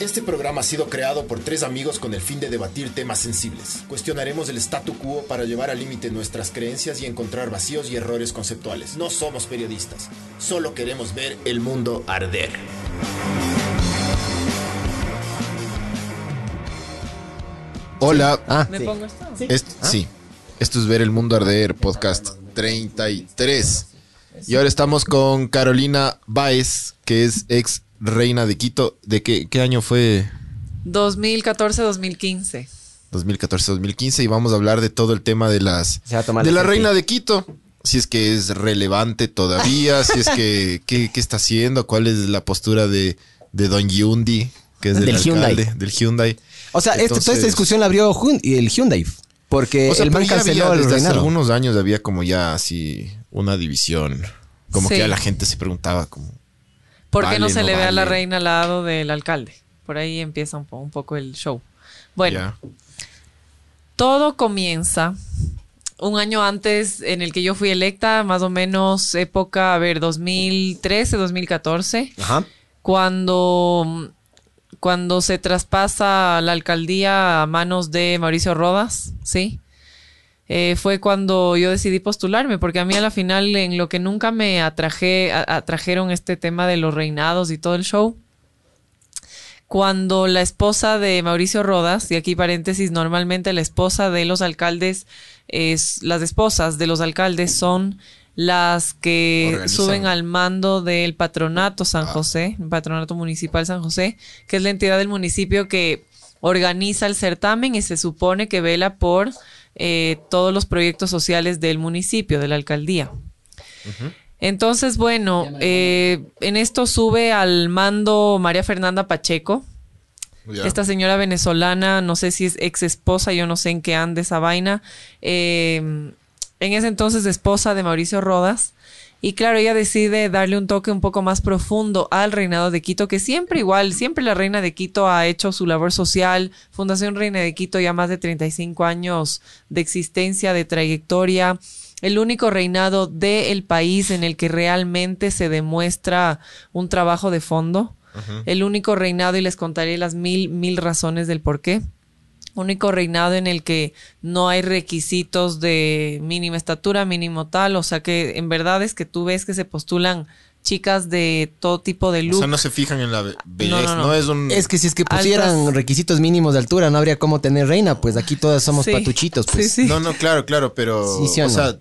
Este programa ha sido creado por tres amigos con el fin de debatir temas sensibles. Cuestionaremos el statu quo para llevar al límite nuestras creencias y encontrar vacíos y errores conceptuales. No somos periodistas, solo queremos ver el mundo arder. Hola. Ah, ¿Me sí. pongo esto? Est- Sí, esto es Ver el Mundo Arder, podcast 33. Y ahora estamos con Carolina Baez, que es ex reina de Quito. ¿De qué, qué año fue? 2014-2015. 2014-2015 y vamos a hablar de todo el tema de las Se va a tomar de la reina de Quito. Si es que es relevante todavía, si es que qué, qué está haciendo, cuál es la postura de, de Don Hyundai, que es del, Del Hyundai. del Hyundai. O sea, este- toda esta Entonces- discusión la abrió el Hyundai. Porque O sea, el man canceló había, el desde hace algunos años había como ya así una división. Como Sí. que a la gente se preguntaba como ¿Por qué Vale, no se no le ve a la reina al lado del alcalde? Por ahí empieza un, po- un poco el show. Bueno, ya. todo comienza un año antes en el que yo fui electa, más o menos época, a ver, 2013, 2014, Ajá. cuando, cuando se traspasa la alcaldía a manos de Mauricio Rodas, ¿sí? Eh, fue cuando yo decidí postularme, porque a mí a la final en lo que nunca me atraje, atrajeron este tema de los reinados y todo el show, cuando la esposa de Mauricio Rodas, y aquí paréntesis, normalmente la esposa de los alcaldes, es, las esposas de los alcaldes son las que Organizan. suben al mando del patronato San José, el patronato municipal San José, que es la entidad del municipio que organiza el certamen y se supone que vela por eh, todos los proyectos sociales del municipio, de la alcaldía. Entonces, bueno, eh, en esto sube al mando María Fernanda Pacheco, esta señora venezolana, no sé si es ex esposa, yo no sé en qué anda esa vaina. eh, en ese entonces esposa de Mauricio Rodas. Y claro, ella decide darle un toque un poco más profundo al reinado de Quito, que siempre igual, siempre la reina de Quito ha hecho su labor social. Fundación Reina de Quito ya más de 35 años de existencia, de trayectoria. El único reinado del país en el que realmente se demuestra un trabajo de fondo. El único reinado, y les contaré las mil, mil razones del por qué. Único reinado en el que no hay requisitos de mínima estatura, mínimo tal. O sea que en verdad es que tú ves que se postulan chicas de todo tipo de O look. sea, no se fijan en la be- belleza, no, no, no. es un Es que si es que pusieran Altas- requisitos mínimos de altura, no habría cómo tener reina. Pues aquí todas somos Sí. patuchitos. Pues. Sí, sí. No, no, claro, claro, pero Sí, sí o o sea,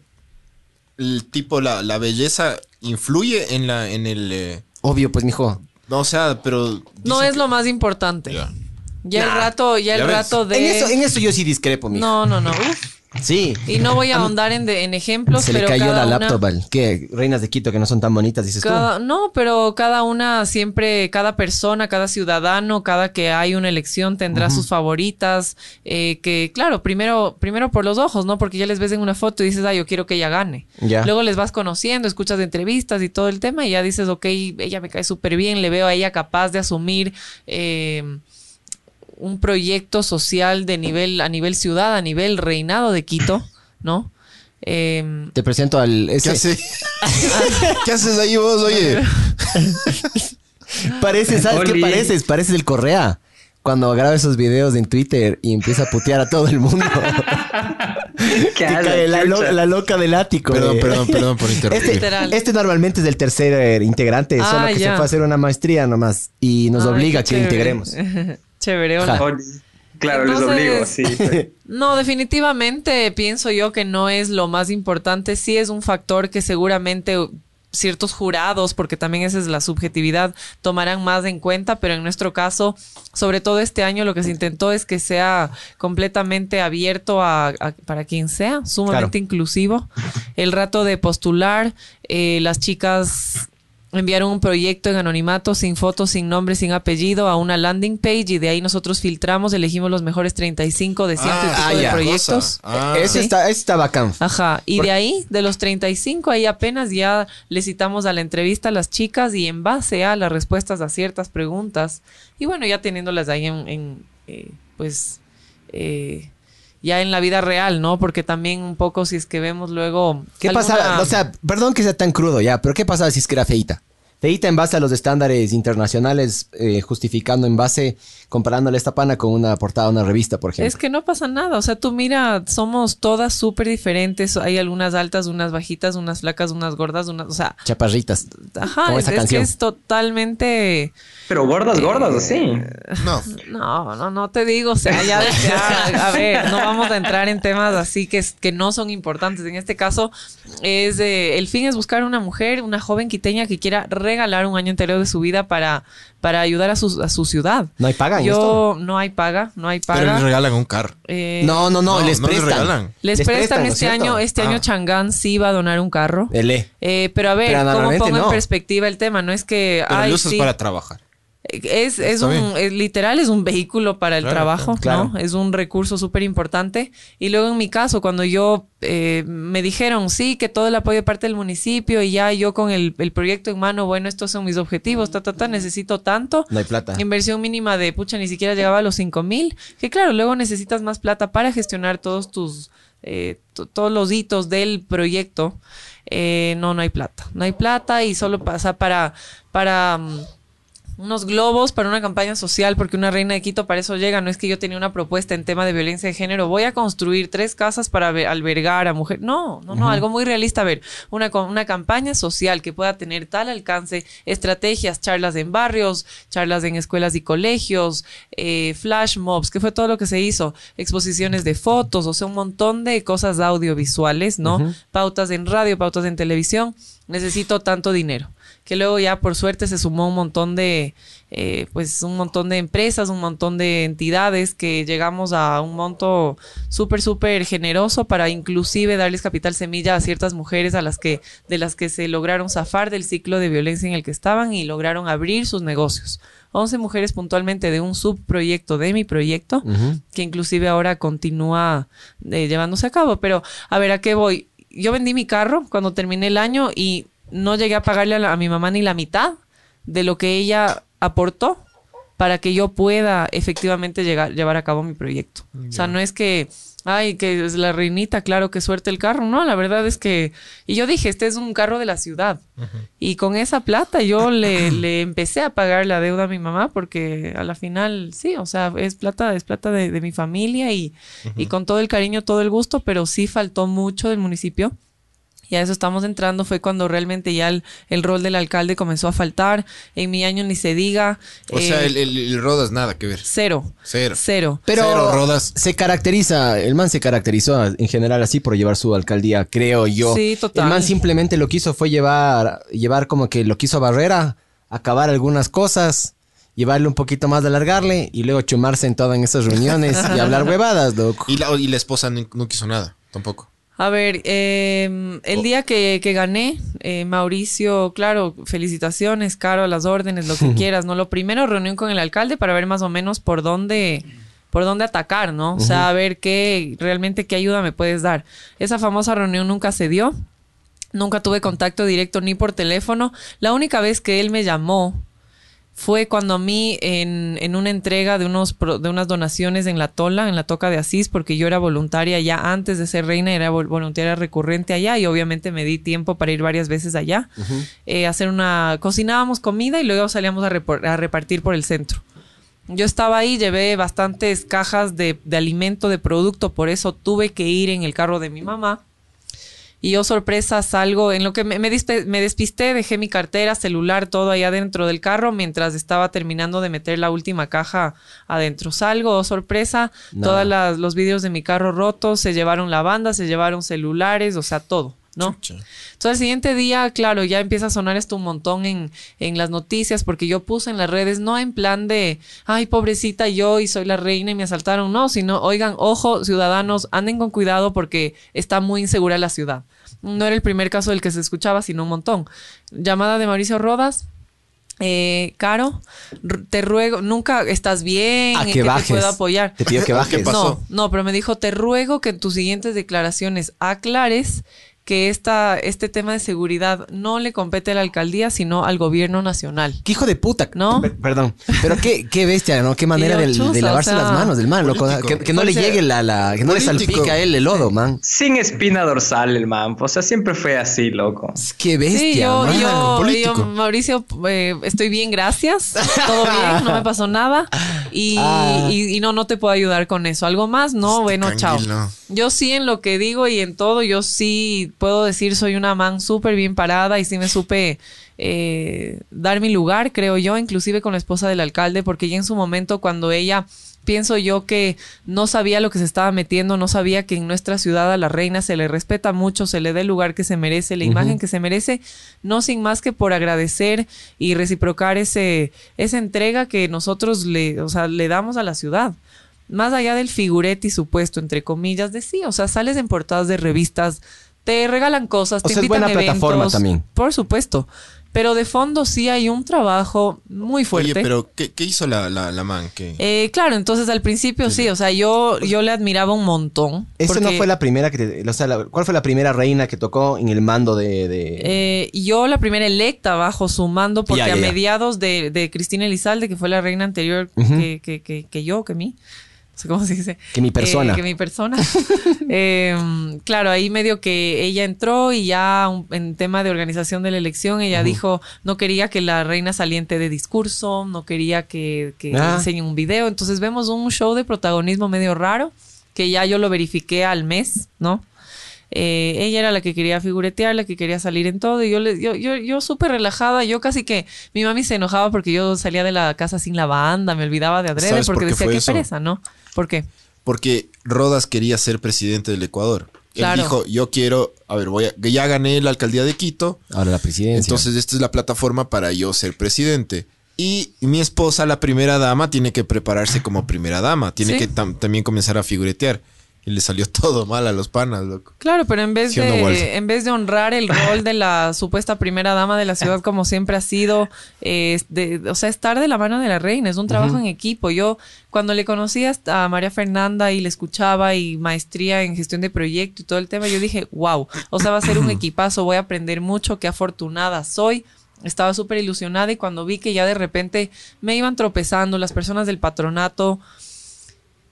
el tipo la, la belleza influye en la en el eh, Obvio, pues, mijo. no, o sea, pero no es lo más importante. Ya. El rato, ya, ya el ves. rato de. En, eso, en eso yo sí discrepo, mijo. No, no, no. Uf. Sí. Y no voy a ahondar en, de- en ejemplos, Se le pero cayó cada la una- laptop. ¿Qué? Reinas de Quito que no son tan bonitas, dices Cada- no, pero cada una siempre, cada persona, cada ciudadano, cada que hay una elección tendrá sus favoritas, eh, que claro, primero, primero por los ojos, ¿no? Porque ya les ves en una foto y dices, ah, yo quiero que ella gane. Ya. Luego les vas conociendo, escuchas entrevistas y todo el tema y ya dices, ok, ella me cae súper bien, le veo a ella capaz de asumir eh, un proyecto social de nivel, a nivel ciudad, a nivel reinado de Quito, ¿no? Em. Te presento al... ¿Qué, ese- hace- ¿Qué haces ahí vos, oye? Pareces, ¿sabes qué pareces? Pareces el Correa. Cuando graba esos videos en Twitter y empieza a putear a todo el mundo. ¿Qué Que hago, cae la, lo- chucha? la loca del ático. Perdón, de- perdón, perdón por interrumpir. Este, Literal. este normalmente es del tercer eh, integrante, Ah, solo que ya. se fue a hacer una maestría nomás y nos obliga a que chévere. integremos. Chévere, hola. Ja. Oli. Claro, les Entonces- obligo, sí. No, definitivamente pienso yo que no es lo más importante. Sí es un factor que seguramente ciertos jurados, porque también esa es la subjetividad, tomarán más en cuenta, pero en nuestro caso, sobre todo este año, lo que se intentó es que sea completamente abierto a, a- para quien sea, sumamente Claro. inclusivo. El rato de postular, eh, las chicas enviaron un proyecto en anonimato, sin fotos, sin nombre, sin apellido, a una landing page y de ahí nosotros filtramos, elegimos los mejores 35 de ciento pico ah, de ya. proyectos. Ah. ese, Sí. está, ese está bacán. Ajá, y de ahí, de los 35, ahí apenas ya le citamos a la entrevista a las chicas y en base a las respuestas a ciertas preguntas, y bueno, ya teniéndolas ahí en, en, eh, pues, eh, ya en la vida real, ¿no? Porque también un poco si es que vemos luego... ¿Qué alguna- pasaba? O sea, perdón que sea tan crudo ya, pero ¿qué pasaba si es que era feita? Feita en base a los estándares internacionales, eh, justificando en base, comparándole esta pana con una portada de una revista, por ejemplo. Es que no pasa nada, o sea, tú mira, somos todas súper diferentes, hay algunas altas, unas bajitas, unas flacas, unas gordas, unas, o sea, Chaparritas. ajá, Como esa es que canción. es totalmente... Pero gordas, gordas, así. No. No, no, no te digo, o sea, ya, ya, a ver, no vamos a entrar en temas así que, que no son importantes. En este caso, es eh, el fin es buscar una mujer, una joven quiteña que quiera regalar un año entero de su vida para, para ayudar a su, a su ciudad. ¿No hay paga en Yo, esto? no hay paga, no hay Pero paga. les regalan un carro. Eh, No, no, no, No, les no les prestan. regalan. Les, Les prestan, prestan, ¿no es este cierto? año, este año Ah. Changán sí va a donar un carro. E. Eh, pero a ver, Pero ¿cómo pongo en perspectiva el tema? No es que. Pero ay, lo usas sí. para trabajar. Es, es un, es literal, es un vehículo para el Claro, trabajo, claro. ¿no? Es un recurso súper importante. Y luego en mi caso, cuando yo eh, me dijeron, sí, que todo el apoyo de parte del municipio y ya yo con el, el proyecto en mano, bueno, estos son mis objetivos, ta, ta, ta, necesito tanto. No hay plata. Inversión mínima de, pucha, ni siquiera llegaba a los 5 mil. Que claro, luego necesitas más plata para gestionar todos tus, eh, to- todos los hitos del proyecto. Eh, no, no hay plata. No hay plata y solo pasa para, para mm, unos globos, para una campaña social, porque una reina de Quito para eso llega. No es que yo tenía una propuesta en tema de violencia de género. Voy a construir tres casas para albergar a mujeres. No, no, no, algo muy realista. A ver, una, una campaña social que pueda tener tal alcance, estrategias, charlas en barrios, charlas en escuelas y colegios, eh, flash mobs, que fue todo lo que se hizo, exposiciones de fotos, o sea, un montón de cosas audiovisuales, ¿no? Pautas en radio, pautas en televisión. Necesito tanto dinero. Que luego ya por suerte se sumó un montón de, eh, pues un montón de empresas, un montón de entidades que llegamos a un monto súper, súper generoso para inclusive darles capital semilla a ciertas mujeres a las que, de las que se lograron zafar del ciclo de violencia en el que estaban y lograron abrir sus negocios. 11 mujeres puntualmente de un subproyecto de mi proyecto, que inclusive ahora continúa eh, llevándose a cabo. Pero, a ver, ¿a qué voy? Yo vendí mi carro cuando terminé el año y no llegué a pagarle a, la- a mi mamá ni la mitad de lo que ella aportó para que yo pueda efectivamente llegar, llevar a cabo mi proyecto. O sea, no es que, ay, que es la reinita, claro, que suerte el carro. No, la verdad es que... Y yo dije, este es un carro de la ciudad. Y con esa plata yo le, le empecé a pagar la deuda a mi mamá porque a la final, sí, o sea, es plata, es plata de, de mi familia y, y con todo el cariño, todo el gusto, pero sí faltó mucho del municipio. Y a eso estamos entrando, fue cuando realmente ya el, el rol del alcalde comenzó a faltar. En mi año ni se diga. O sea, eh, el, el- el Rodas nada que ver. Cero. Cero. Cero. Pero Cero rodas. se caracteriza, el man se caracterizó en general así por llevar su alcaldía, creo yo. Sí, total. El man simplemente lo que hizo fue llevar, llevar como que lo quiso a Barrera, acabar algunas cosas, llevarle un poquito más de alargarle y luego chumarse en todas esas reuniones y hablar huevadas, loco. Y la, y la esposa no, no quiso nada, tampoco. A ver, eh, el día que, que gané, eh, Mauricio, claro, felicitaciones, Caro, a las órdenes, lo que quieras, ¿no? Lo primero, reunión con el alcalde para ver más o menos por dónde, por dónde atacar, ¿no? O sea, a ver qué, realmente qué ayuda me puedes dar. Esa famosa reunión nunca se dio. Nunca tuve contacto directo ni por teléfono. La única vez que él me llamó fue cuando a mí en, en una entrega de, unos, de unas donaciones en la Tola, en la Toca de Asís, porque yo era voluntaria ya antes de ser reina, era vol- voluntaria recurrente allá y obviamente me di tiempo para ir varias veces allá, eh, hacer una, cocinábamos comida y luego salíamos a, a repartir por el centro. Yo estaba ahí, llevé bastantes cajas de, de alimento, de producto, por eso tuve que ir en el carro de mi mamá. Y yo, sorpresa, salgo. En lo que me, me, me despisté, dejé mi cartera, celular, todo ahí adentro del carro mientras estaba terminando de meter la última caja adentro. Salgo, oh, sorpresa, todos los vídeos de mi carro rotos, se llevaron la banda, se llevaron celulares, o sea, todo, ¿no? Chucha. Entonces, el siguiente día, claro, ya empieza a sonar esto un montón en, en las noticias, porque yo puse en las redes, no en plan de, ay, pobrecita yo y soy la reina y me asaltaron, no, sino, oigan, ojo, ciudadanos, anden con cuidado porque está muy insegura la ciudad. No era el primer caso del que se escuchaba, sino un montón. Llamada de Mauricio Rodas. Eh, Caro, te ruego, nunca estás bien, A en que que te puedo apoyar. Te pido que bajes. ¿Qué pasó? No, no, pero me dijo, te ruego que en tus siguientes declaraciones aclares que esta, este tema de seguridad no le compete a la alcaldía, sino al gobierno nacional. ¿Qué hijo de puta? ¿No? Per- perdón. Pero qué, qué bestia, ¿no? Qué manera de, lavarse o sea, las manos del man, loco. Que, que no le O sea, llegue la, la que no le salpique a él el lodo, man. Sin espina dorsal el man. O sea, siempre fue así, loco. Qué bestia, Sí, yo, man. yo, Mauricio, eh, estoy bien, gracias. Todo bien, no me pasó nada. Y, Ah. y- y no, no te puedo ayudar con eso. ¿Algo más? No, Este bueno, chao. Yo sí en lo que digo y en todo, yo sí puedo decir soy una man súper bien parada y sí me supe eh, dar mi lugar, creo yo, inclusive con la esposa del alcalde, porque ya en su momento cuando ella pienso yo que no sabía lo que se estaba metiendo, no sabía que en nuestra ciudad a la reina se le respeta mucho, se le dé el lugar que se merece, la imagen que se merece, no sin más que por agradecer y reciprocar ese, esa entrega que nosotros le, o sea, le damos a la ciudad. Más allá del figurete y supuesto, entre comillas, de sí, o sea, sales en portadas de revistas, te regalan cosas, O te sea, es invitan buena a eventos. plataforma también. Por supuesto. Pero de fondo sí hay un trabajo muy fuerte. Oye, pero ¿qué, qué hizo la, la, la man? ¿Qué? Eh, claro, entonces al principio sí, o sea, yo, yo le admiraba un montón. Esa no fue la primera que te, o sea, la- ¿cuál fue la primera reina que tocó en el mando de, de- eh, yo la primera electa bajo su mando, porque Ya, ya, a mediados de, de Cristina Elizalde, que fue la reina anterior que, que, que yo, que mí. Cómo se dice. Que mi persona. Eh, que mi persona. Eh, claro, ahí medio que ella entró y ya un- en tema de organización de la elección, ella dijo, no quería que la reina saliente de discurso, no quería que, que Ah. enseñe un video. Entonces vemos un show de protagonismo medio raro, que ya yo lo verifiqué al mes, ¿no? Eh, ella era la que quería figuretear, la que quería salir en todo, y yo le, yo, yo, yo súper relajada, yo casi que mi mami se enojaba porque yo salía de la casa sin la banda, me olvidaba de adrede, ¿Sabes por porque decía eso? pereza, ¿no? ¿Por qué? Porque Rodas quería ser presidente del Ecuador. Claro. Él dijo, yo quiero, a ver, voy a, ya gané la alcaldía de Quito, ahora la presidencia? entonces esta es la plataforma para yo ser presidente. Y mi esposa, la primera dama, tiene que prepararse como primera dama, tiene Sí. que tam- también comenzar a figuretear. Y le salió todo mal a los panas, loco. Claro, pero en vez de en vez de honrar el rol de la supuesta primera dama de la ciudad como siempre ha sido, eh, de- o sea, estar de la mano de la reina, es un trabajo en equipo. Yo cuando le conocí a María Fernanda y le escuchaba y maestría en gestión de proyecto y todo el tema, yo dije, wow, o sea, va a ser un equipazo, voy a aprender mucho, qué afortunada soy. Estaba súper ilusionada y cuando vi que ya de repente me iban tropezando las personas del patronato,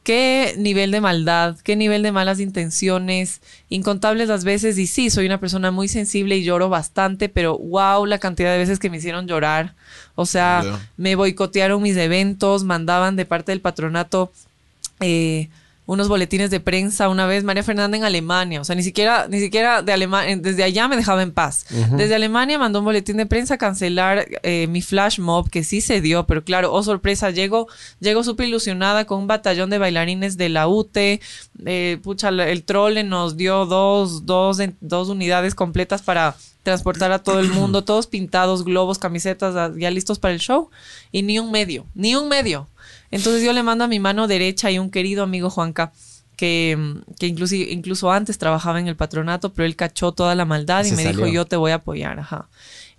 qué nivel de maldad, qué nivel de malas intenciones, incontables las veces. Y sí, soy una persona muy sensible y lloro bastante, pero wow, la cantidad de veces que me hicieron llorar. O sea, me boicotearon mis eventos, mandaban de parte del patronato eh, unos boletines de prensa una vez María Fernanda en Alemania, o sea, ni siquiera ni siquiera de Alemania, desde allá me dejaba en paz. Desde Alemania mandó un boletín de prensa a cancelar eh, mi flash mob que sí se dio, pero claro, oh sorpresa, llego llego súper ilusionada con un batallón de bailarines de la UTE, eh, pucha, el trole nos dio dos dos dos unidades completas para transportar a todo el mundo, todos pintados, globos, camisetas, ah, ya listos para el show, y ni un medio, ni un medio. Entonces yo le mando a mi mano derecha y un querido amigo Juanca, que, que incluso, incluso antes trabajaba en el patronato, pero él cachó toda la maldad y me dijo, yo te voy a apoyar, ajá.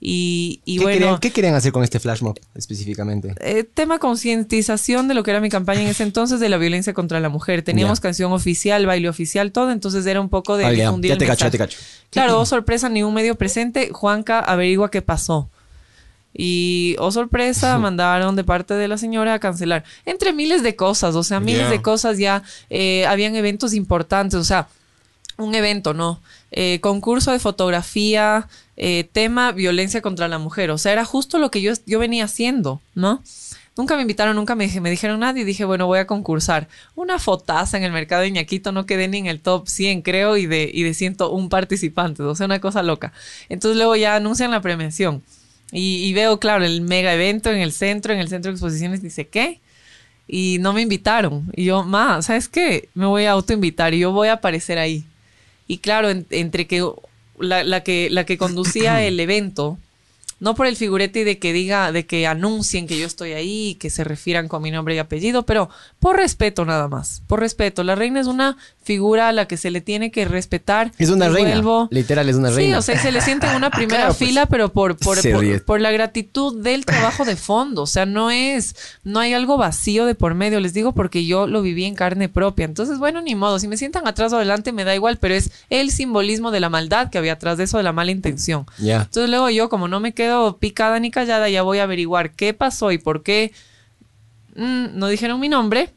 Y, y ¿Qué, bueno, querían, qué querían hacer con este flash mob específicamente? eh, tema concientización de lo que era mi campaña en ese entonces de la violencia contra la mujer. Teníamos canción oficial, baile oficial, todo, entonces era un poco de ya, difundir ya el te cacho, ya te cacho. Claro, oh sorpresa, ni un medio presente. Juanca averigua qué pasó. Y, oh sorpresa, mandaron de parte de la señora a cancelar. Entre miles de cosas, o sea, miles de cosas ya. eh, habían eventos importantes, o sea, un evento, ¿no? Eh, concurso de fotografía, eh, tema violencia contra la mujer. O sea, era justo lo que yo, yo venía haciendo, ¿no? Nunca me invitaron, nunca me, me dijeron nada y dije, bueno, voy a concursar. Una fotaza en el mercado de Ñaquito, no quedé ni en el top 100, creo, y de, y de 101 participantes. O sea, una cosa loca. Entonces luego ya anuncian la premiación. Y, y veo, claro, el mega evento en el centro, en el centro de exposiciones, dice, ¿qué? Y no me invitaron. Y yo, ma, ¿sabes qué? Me voy a autoinvitar y yo voy a aparecer ahí. Y claro, en- entre que la, la que la que conducía el evento no por el figurete de que diga, de que anuncien que yo estoy ahí, que se refieran con mi nombre y apellido, pero por respeto nada más, por respeto. La reina es una figura a la que se le tiene que respetar. Es una reina. vuelvo- Literal, es una Sí, reina. o sea, se le siente en una primera Claro, pues. fila, pero por, por, por, la gratitud del trabajo de fondo. O sea, no es, no hay algo vacío de por medio. Les digo porque yo lo viví en carne propia. Entonces, bueno, ni modo. Si me sientan atrás o adelante, me da igual, pero es el simbolismo de la maldad que había atrás de eso, de la mala intención. Entonces, luego yo, como no me quedo picada ni callada, ya voy a averiguar qué pasó y por qué mm, no dijeron mi nombre.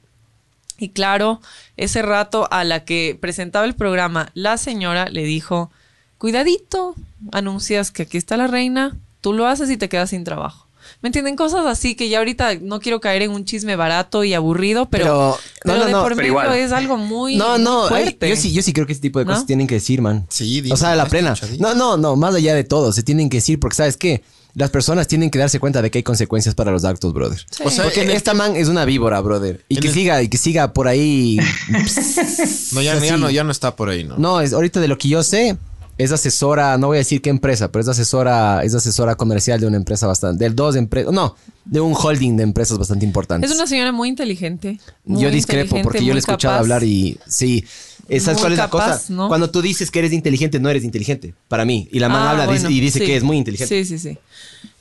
Y claro, ese rato a la que presentaba el programa, la señora le dijo, cuidadito, anuncias que aquí está la reina, tú lo haces y te quedas sin trabajo. ¿Me entienden? Cosas así que ya ahorita no quiero caer en un chisme barato y aburrido, pero, Pero- no, pero no, de no, por medio es algo muy No, no, hay- fuerte. yo sí, yo sí creo que ese tipo de cosas ¿No? tienen que decir, man. Sí, dime, O sea, la plena. No, no, no, más allá de todo, se tienen que decir porque sabes qué, las personas tienen que darse cuenta de que hay consecuencias para los actos, brother. Sí. O sea, Porque el- esta man es una víbora, brother. Y En que el- siga, y que siga por ahí. No, ya, ya no, ya no está por ahí, ¿no? No, es ahorita de lo que yo sé, es asesora, no voy a decir qué empresa, pero es asesora, es asesora comercial de una empresa bastante, del dos empresas, no, de un holding de empresas bastante importantes. Es una señora muy inteligente. muy yo discrepo inteligente, porque yo le he escuchado capaz. hablar y sí. ¿Sabes Muy cuál es la cosa? ¿no? Cuando tú dices que eres inteligente, no eres inteligente. Para mí. Y la man Ah, habla dice- y dice sí. que es muy inteligente. Sí, sí, sí.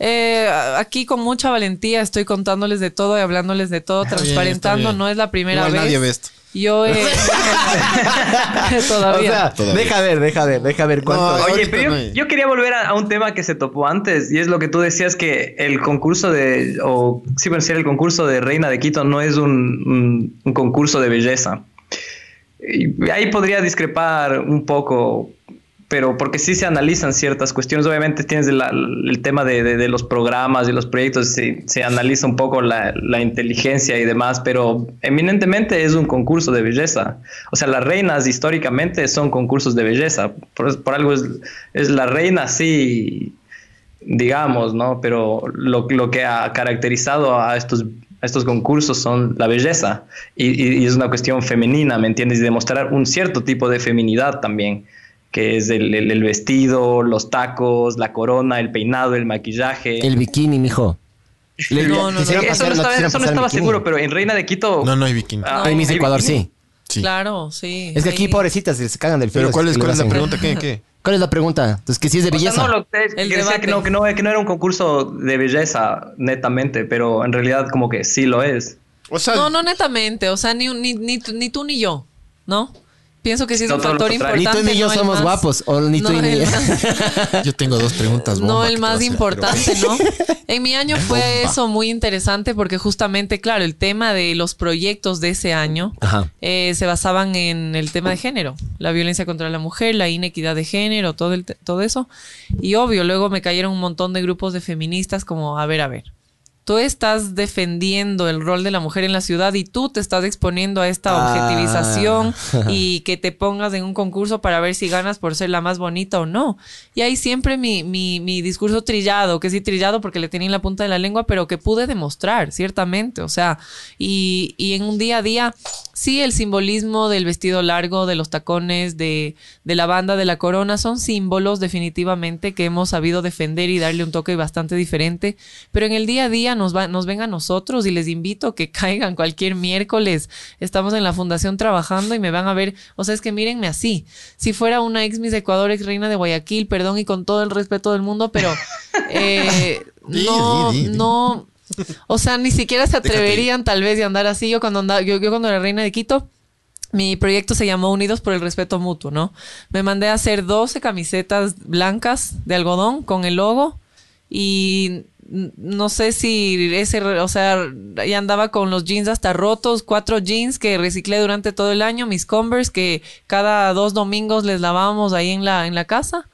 Eh, aquí con mucha valentía estoy contándoles de todo y hablándoles de todo, bien, transparentando. bien. No es la primera Igual vez. nadie ve esto. Yo he... Todavía. O sea, Todavía. deja ver, deja ver, deja ver cuánto. No, Oye, pero yo, quería volver a, a un tema que se topó antes y es lo que tú decías que el concurso de, o sí, sí, el concurso de Reina de Quito no es un, un- un concurso de belleza. Y ahí podría discrepar un poco, pero porque sí se analizan ciertas cuestiones. Obviamente tienes la- el tema de, de- los programas y los proyectos, se, se analiza un poco la, la inteligencia y demás, pero eminentemente es un concurso de belleza. O sea, las reinas históricamente son concursos de belleza. Por, algo es, es la reina, sí, digamos, ¿no? Pero lo, lo que ha caracterizado a estos, estos concursos son la belleza y, y- y es una cuestión femenina, ¿me entiendes? Y demostrar un cierto tipo de feminidad también, que es el, el- el vestido, los tacos, la corona, el peinado, el maquillaje. El bikini, mijo. Le- No, no, no. eso no estaba, eso no estaba seguro, pero en Reina de Quito... No, no hay bikini. Ah, Ay, Miss ¿hay Ecuador, bikini? sí. Sí. Claro, sí. Es que aquí, pobrecitas, se cagan del frío. Pero ¿cuál es, cuál es la pregunta? ¿Qué? ¿Qué? ¿Cuál es la pregunta? Entonces, que si es de O sea, belleza. no, lo que, El que decía que no, que, no, que no era un concurso de belleza netamente, pero en realidad como que sí lo es. O sea, No, no netamente. O sea, ni, ni, ni, ni tú ni yo, ¿no? Pienso que sí es No, un factor contrario. Ni importante. tú ni yo no somos más- guapos. O ni tú no ni el yo. más- yo tengo dos preguntas. No el más importante, pero- ¿no? En mi año fue eso muy interesante porque justamente, claro, el tema de los proyectos de ese año eh, se basaban en el tema de género, la violencia contra la mujer, la inequidad de género, todo, el todo eso. Y obvio, luego me cayeron un montón de grupos de feministas como, a ver, a ver. Tú estás defendiendo el rol de la mujer en la ciudad y tú te estás exponiendo a esta Ah. objetivización y que te pongas en un concurso para ver si ganas por ser la más bonita o no. Y ahí siempre mi, mi, mi discurso trillado, que sí trillado porque le tenía en la punta de la lengua, pero que pude demostrar, ciertamente. O sea, y, y en un día a día, sí, el simbolismo del vestido largo, de los tacones, de, de la banda, de la corona, son símbolos definitivamente que hemos sabido defender y darle un toque bastante diferente. Pero en el día a día nos, va, nos ven a nosotros y les invito a que caigan cualquier miércoles. Estamos en la fundación trabajando y me van a ver. O sea, es que mírenme así. Si fuera una ex Miss Ecuador, ex reina de Guayaquil, perdón y con todo el respeto del mundo, pero eh, no, no. O sea, ni siquiera se atreverían tal vez de andar así. Yo cuando andaba, yo, yo cuando era reina de Quito, mi proyecto se llamó Unidos por el Respeto Mutuo, ¿no? Me mandé a hacer 12 camisetas blancas de algodón con el logo y no sé si ese, o sea, ya andaba con los jeans hasta rotos, cuatro jeans que reciclé durante todo el año, mis Converse que cada dos domingos les lavábamos ahí en la, en la casa,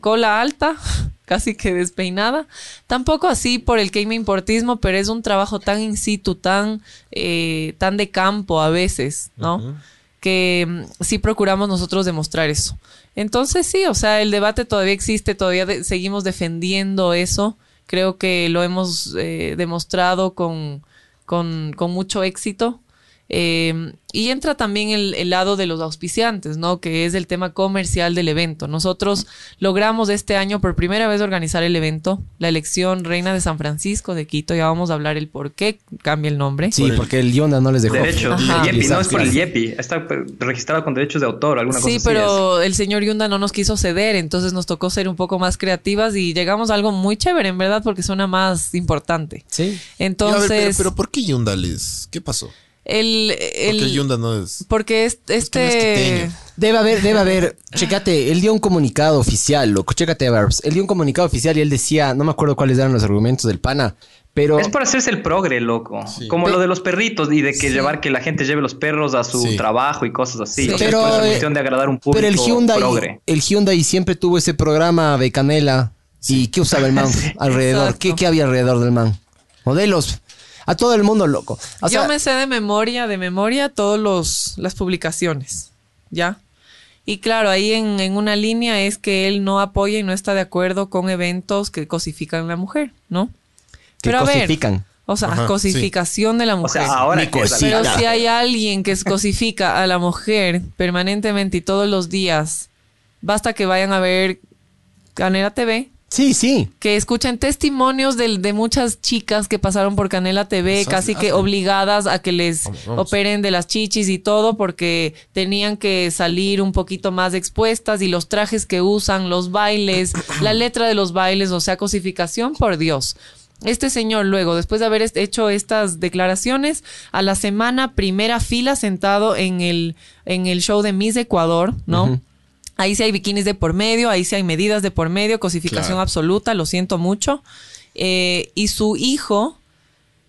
cola alta, casi que despeinada. Tampoco así por el me importismo, pero es un trabajo tan in situ, tan, eh, tan de campo a veces, ¿no? que mm, sí procuramos nosotros demostrar eso. Entonces sí, o sea, el debate todavía existe, todavía de- seguimos defendiendo eso. Creo que lo hemos eh, demostrado con, con, con mucho éxito. Eh, y entra también el, el lado de los auspiciantes, ¿no? Que es el tema comercial del evento. Nosotros logramos este año por primera vez organizar el evento, la elección Reina de San Francisco de Quito. Ya vamos a hablar el por qué cambia el nombre. Sí, porque el Yonda no les dejó. Derechos. Ajá. Yepi, no es por el. Yepi. Está registrado con derechos de autor, alguna cosa Sí, así. pero el señor Yunda no nos quiso ceder, entonces nos tocó ser un poco más creativas y llegamos a algo muy chévere, en verdad, porque suena más importante. Sí. Ver, Entonces, pero, pero ¿por qué Yunda les? ¿Qué pasó? El, Porque el- Yunda no es. porque es este. Debe haber, debe haber. Chécate, él dio un comunicado oficial, loco. Chécate, Barbs. Él dio un comunicado oficial y él decía, no me acuerdo cuáles eran los argumentos del pana, pero. Es por hacerse el progre, loco. Sí. Como Pe- lo de los perritos y de que Sí. llevar que la gente lleve los perros a su Sí. trabajo y cosas así. Sí. O sea, Pero, es esa eh, cuestión de agradar un público Pero el Hyundai, progre. el Hyundai siempre tuvo ese programa de Canela. ¿Y qué usaba el man alrededor? ¿Qué, ¿Qué había alrededor del man? Modelos. A todo el mundo, loco. O sea, yo me sé de memoria, de memoria, todas los las publicaciones, ¿ya? Y claro, ahí en, en una línea es que él no apoya y no está de acuerdo con eventos que cosifican a la mujer, ¿no? que Pero a ver, cosifican. o sea, Ajá, cosificación de la O mujer. sea, ahora que. Pero si hay alguien que cosifica a la mujer permanentemente y todos los días, basta que vayan a ver Canela TV, Sí, sí. que escuchen testimonios de, de muchas chicas que pasaron por Canela TV, Eso casi que obligadas a que les Vamos, vamos. operen de las chichis y todo, porque tenían que salir un poquito más expuestas y los trajes que usan, los bailes, la letra de los bailes, o sea, cosificación, por Dios. Este señor luego, después de haber hecho estas declaraciones, a la semana primera fila sentado en el, en el show de Miss Ecuador, ¿no? Ahí sí hay bikinis de por medio, ahí sí hay medidas de por medio, cosificación Claro. absoluta, lo siento mucho. Eh, y su hijo,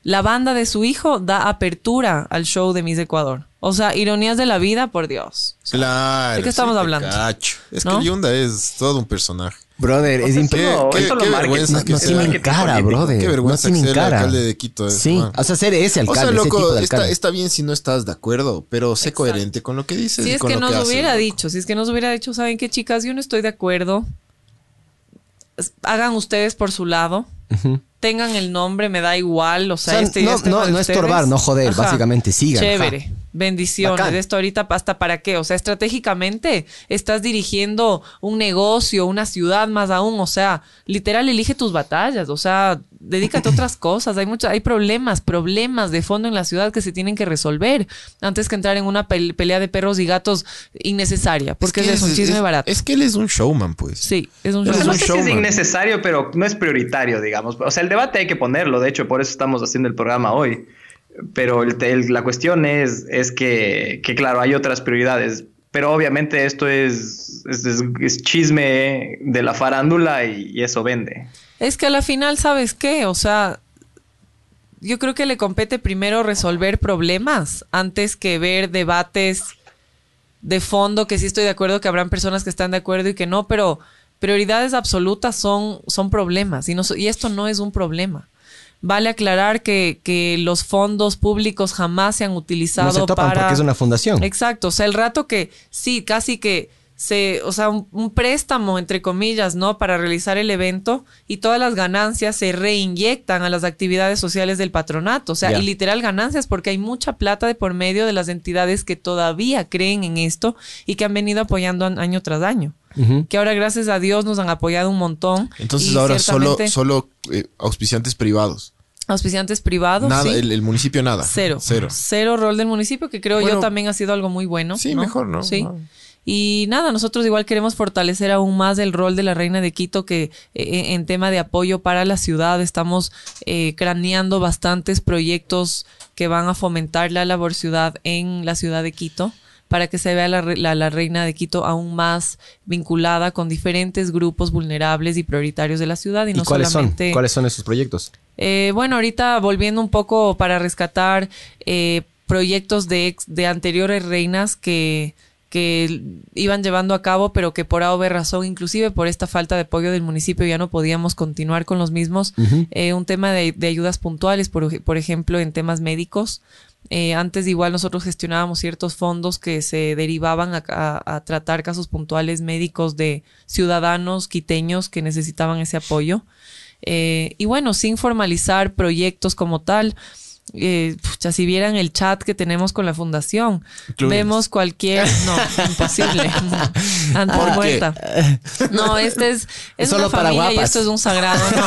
la banda de su hijo da apertura al show de Miss Ecuador. O sea, ironías de la vida, por Dios. Claro. ¿de qué estamos sí hablando? cacho. Es ¿No? que Yunda es todo un personaje. Brother, es impresionante. no- qué- qué marketing, vergüenza No, que no sea- tienen cara, brother. Qué vergüenza no que sea el cara. alcalde de Quito, ese Sí, man. o sea, ser ese O alcalde, sea, ese tipo loco, de está, alcalde. está bien si no estás de acuerdo, pero sé Exacto. coherente con lo que dices. Si y es con que lo nos haces, hubiera loco. dicho, si es que nos hubiera dicho, ¿saben qué, chicas? Yo no estoy de acuerdo. Es- Hagan ustedes por su lado. Tengan el nombre, me da igual. O sea, O sea, este no- no- no estorbar, no joder, básicamente, sigan, Chévere. ajá. Bendiciones. Bacán. Esto ahorita hasta para qué. O sea, estratégicamente estás dirigiendo un negocio, una ciudad más aún. O sea, literal, elige tus batallas. O sea, dedícate a otras cosas. Hay muchos, hay problemas, problemas de fondo en la ciudad que se tienen que resolver antes que entrar en una pel- pelea de perros y gatos innecesaria. Porque que es, un chisme es- barato. Es que él es un showman, pues. sí, es un sea, Es no si es showman. innecesario, pero no es prioritario, digamos. O sea, el debate hay que ponerlo, de hecho, por eso estamos haciendo el programa hoy. Pero el- el- la cuestión es, es que, que, claro, hay otras prioridades. Pero obviamente esto es, es, es- es chisme de la farándula y, y eso vende. Es que a la final, ¿sabes qué? O sea, yo creo que le compete primero resolver problemas antes que ver debates de fondo, que sí estoy de acuerdo que habrán personas que están de acuerdo y que no, pero prioridades absolutas son, son problemas y, no, so- y esto no es un problema. Vale aclarar que, que los fondos públicos jamás se han utilizado No se topan para... porque es una fundación. Exacto, o sea, el rato que sí, casi que se, o sea, un, un préstamo, entre comillas, ¿no? Para realizar el evento y todas las ganancias se reinyectan a las actividades sociales del patronato, o sea, y literal ganancias porque hay mucha plata de por medio de las entidades que todavía creen en esto y que han venido apoyando an- año tras año. Que ahora, gracias a Dios, nos han apoyado un montón. Entonces ahora solo, solo eh, auspiciantes privados. auspiciantes privados. Nada, sí. el, el municipio nada. Cero. Cero. Cero rol del municipio, que creo yo también ha sido algo muy bueno. sí, mejor, ¿no? Sí. No. Y nada, nosotros igual queremos fortalecer aún más el rol de la Reina de Quito, que eh, en tema de apoyo para la ciudad estamos eh, craneando bastantes proyectos que van a fomentar la labor ciudad en la ciudad de Quito para que se vea la, la, la reina de Quito aún más vinculada con diferentes grupos vulnerables y prioritarios de la ciudad y, ¿Y no cuáles solamente son? ¿Cuáles son esos proyectos? eh, bueno, ahorita volviendo un poco para rescatar eh, proyectos de, ex- de anteriores reinas que, que iban llevando a cabo, pero que por A o B razón, inclusive por esta falta de apoyo del municipio, ya no podíamos continuar con los mismos. Eh, un tema de, de ayudas puntuales, por, ej- por ejemplo, en temas médicos. Eh, antes igual nosotros gestionábamos ciertos fondos que se derivaban a, a- a tratar casos puntuales médicos de ciudadanos quiteños que necesitaban ese apoyo. Eh, y bueno, sin formalizar proyectos como tal, eh, Pucha, si vieran el chat que tenemos con la fundación, vemos cualquier... No, imposible. Antes ¿Por muerta. No, este es, es Solo una para familia y guapas. esto es un sagrado. ¿no?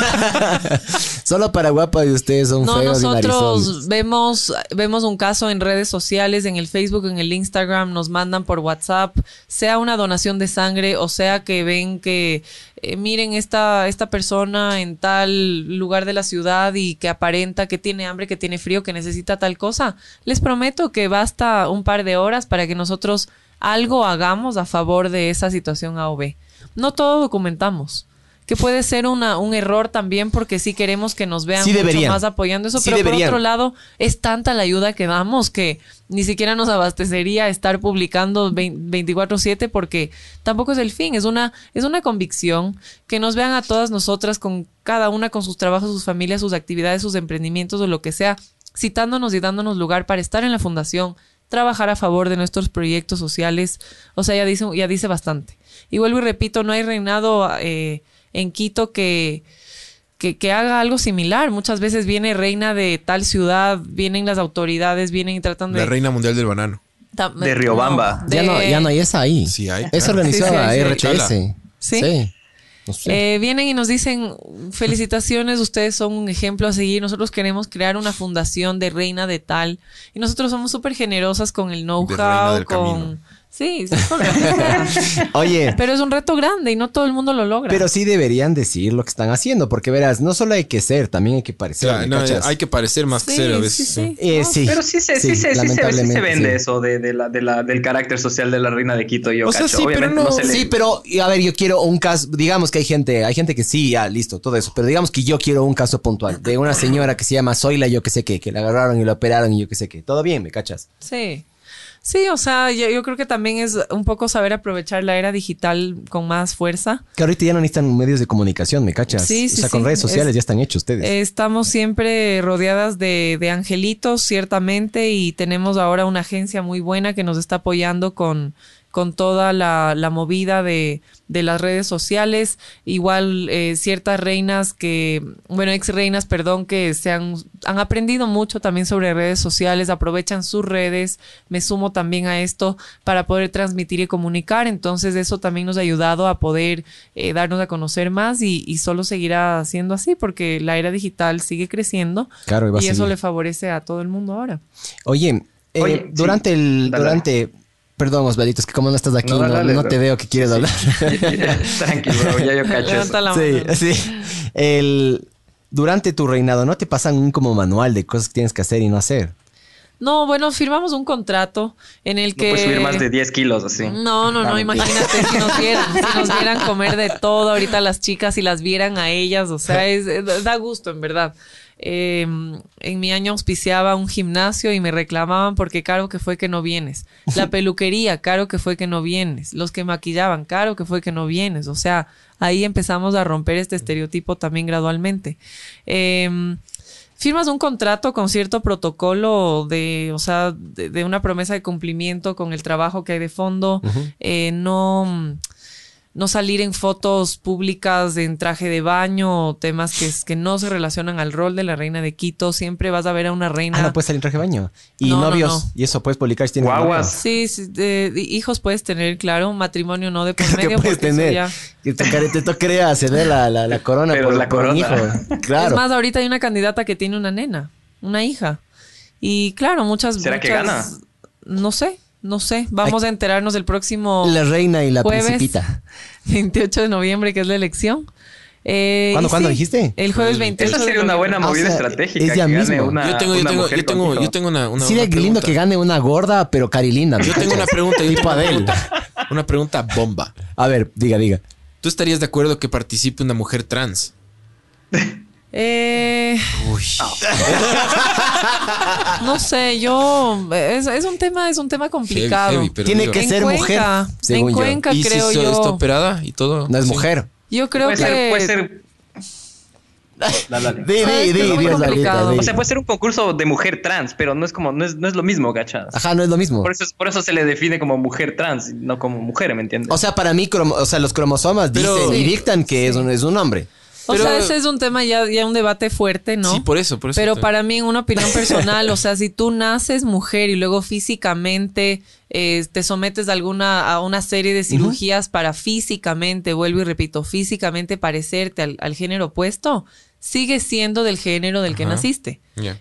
Solo para guapa y ustedes son No, feos y nosotros narizones. vemos, vemos un caso en redes sociales, en el Facebook, en el Instagram, nos mandan por WhatsApp, sea una donación de sangre o sea que ven que eh, miren esta, esta persona en tal lugar de la ciudad y que aparenta que tiene hambre, que tiene frío, que necesita tal cosa. Les prometo que basta un par de horas para que nosotros algo hagamos a favor de esa situación A o B. No todo documentamos. Que puede ser una, un error también porque sí queremos que nos vean Sí mucho más apoyando eso, Sí pero deberían. por otro lado es tanta la ayuda que damos que ni siquiera nos abastecería estar publicando vein- 24/7 porque tampoco es el fin, es una es una convicción que nos vean a todas nosotras con cada una con sus trabajos, sus familias, sus actividades, sus emprendimientos o lo que sea, citándonos y dándonos lugar para estar en la fundación, trabajar a favor de nuestros proyectos sociales, o sea, ya dice ya dice bastante. Y vuelvo y repito, no hay reinado eh, en Quito que que, que haga algo similar. Muchas veces viene reina de tal ciudad, vienen las autoridades, vienen y tratan de... La reina mundial del banano. de Riobamba. de- Ya no, ya no hay esa ahí. Sí hay, claro. organizaba Sí, sí, sí. RTS. Sí. No sé. Eh, vienen y nos dicen, felicitaciones, ustedes son un ejemplo a seguir, nosotros queremos crear una fundación de reina de tal, y nosotros somos súper generosas con el know-how, con... camino. Sí, sí. Oye, Pero es un reto grande y no todo el mundo lo logra. pero sí deberían decir lo que están haciendo, porque verás, no solo hay que ser, también hay que parecer. Claro, ¿me no, hay que parecer más que Sí, ser a sí, veces. sí. Eh, No, sí. Pero sí se, sí, se, sí se, sí vende sí. eso de, de la, de la, del carácter social de la reina de Quito. Yo O sea, cacho. sí, pero no- se le- Sí, pero a ver, yo quiero un caso, digamos que hay gente, hay gente que sí, ya, listo, todo eso, pero digamos que yo quiero un caso puntual de una señora que se llama Zoila, yo que sé qué, que la agarraron y la operaron y yo que sé qué. Todo bien, ¿me cachas? Sí. Sí, o sea, yo, yo creo que también es un poco saber aprovechar la era digital con más fuerza. Que ahorita ya no necesitan medios de comunicación, ¿me cachas? Sí, o sí, sea, con sí. redes sociales Es- ya están hechos ustedes. Estamos siempre rodeadas de, de angelitos, ciertamente, y tenemos ahora una agencia muy buena que nos está apoyando con, con toda la, la movida de, de las redes sociales. Igual eh, ciertas reinas que, bueno, ex reinas, perdón, que se han, han aprendido mucho también sobre redes sociales, aprovechan sus redes. Me sumo también a esto para poder transmitir y comunicar. Entonces, eso también nos ha ayudado a poder eh, darnos a conocer más y, y solo seguirá siendo así porque la era digital sigue creciendo Claro, y eso le favorece a todo el mundo ahora. Oye, eh, Oye, sí. durante el, Dale, durante, perdón Osvaldito, es que como no estás aquí, No, no, dale, dale, no bro. te veo que quieres hablar. Tranquilo, bro, ya yo cacho Levanta la Sí, mano. sí. El, durante tu reinado, ¿no te pasan un como manual de cosas que tienes que hacer y no hacer? No, bueno, firmamos un contrato en el No que... puedes subir más de 10 kilos así. No, no, no, Ah, imagínate si nos vieran, si nos vieran comer de todo ahorita las chicas y las vieran a ellas, o sea, es- da gusto en verdad. Eh, en mi año auspiciaba un gimnasio y me reclamaban porque caro que fue que no vienes. La peluquería, caro que fue que no vienes. Los que maquillaban, caro que fue que no vienes. O sea, ahí empezamos a romper este estereotipo también gradualmente. Eh, firmas un contrato con cierto protocolo de, o sea, de, de una promesa de cumplimiento con el trabajo que hay de fondo, eh, no, no salir en fotos públicas en traje de baño o temas que, es- que no se relacionan al rol de la reina de Quito. Siempre vas a ver a una reina. Ah, no puedes salir en traje de baño. Y No, no, novios, no. y eso puedes publicar si tienes Guaguas. Sí, sí, de- de hijos puedes tener, claro, un matrimonio no de por que medio. puedes porque eso tener. ya- Que te, te toque ceder la, la, la corona Pero por, la por un corona. hijo. Claro. Es más, ahorita hay una candidata que tiene una nena, una hija. Y claro, muchas ¿Será que muchas- gana? No sé, no sé. Vamos a enterarnos el próximo la reina y la jueves, principita. 28 de noviembre, que es la elección. Eh, ¿Cuándo- cuándo dijiste? El jueves 28 Esa sería una buena o movida sea, estratégica. es ya que gane mismo. Una, Yo tengo, yo una tengo, yo tengo, yo tengo una, una, Sería una lindo que gane una gorda, pero cari linda. ¿me Yo tengo una pregunta, Tipo pregunta. Una pregunta bomba. A ver, diga, diga. ¿Tú estarías de acuerdo que participe una mujer trans? Eh, Uy. no sé, yo es, es un tema, es un tema complicado. heavy, Tiene digo, que en ser Cuenca, mujer, según en yo. Cuenca ¿Y si creo so- yo. está operada y todo? No es Sí. mujer. Yo creo Puede que ser, puede ser. O sea, puede ser un concurso de mujer trans, pero no es como, no es, no es lo mismo, ¿cachas? Ajá, no es lo mismo. Por eso, es- por eso se le define como mujer trans, no como mujer, ¿me entiendes? O sea, para mí, cromo- o sea, los cromosomas Pero- dicen y dictan que es, un, es un hombre. O Pero- sea, ese es un tema ya, ya un debate fuerte, ¿no? Sí, por eso, por eso. Pero para mí, en una opinión personal, o sea, si tú naces mujer y luego físicamente eh, te sometes a alguna a una serie de cirugías para físicamente, vuelvo y repito, físicamente parecerte al, al género opuesto, sigues siendo del género del que naciste.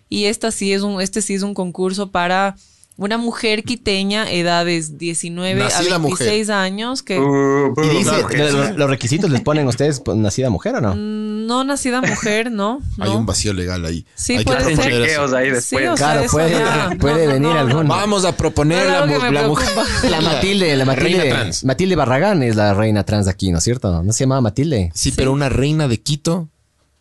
Y esta sí es un, este sí es un concurso para una mujer quiteña, edades 19 Nacida a 26 años, que Uh, Y dice, que sí. lo- los requisitos les ponen ustedes pues, nacida mujer o no? mm, no nacida mujer, ¿no? Hay un vacío legal ahí. Sí, Hay que puede ser. Sí, después. o sea, Claro, puede, ya- puede no, no, venir no, alguno. Vamos a proponer No, la, la mujer. La Matilde, la Reina Matilde, trans. Matilde Barragán es la reina trans de aquí, ¿no es cierto? ¿No se llamaba Matilde? Sí, pero una reina de Quito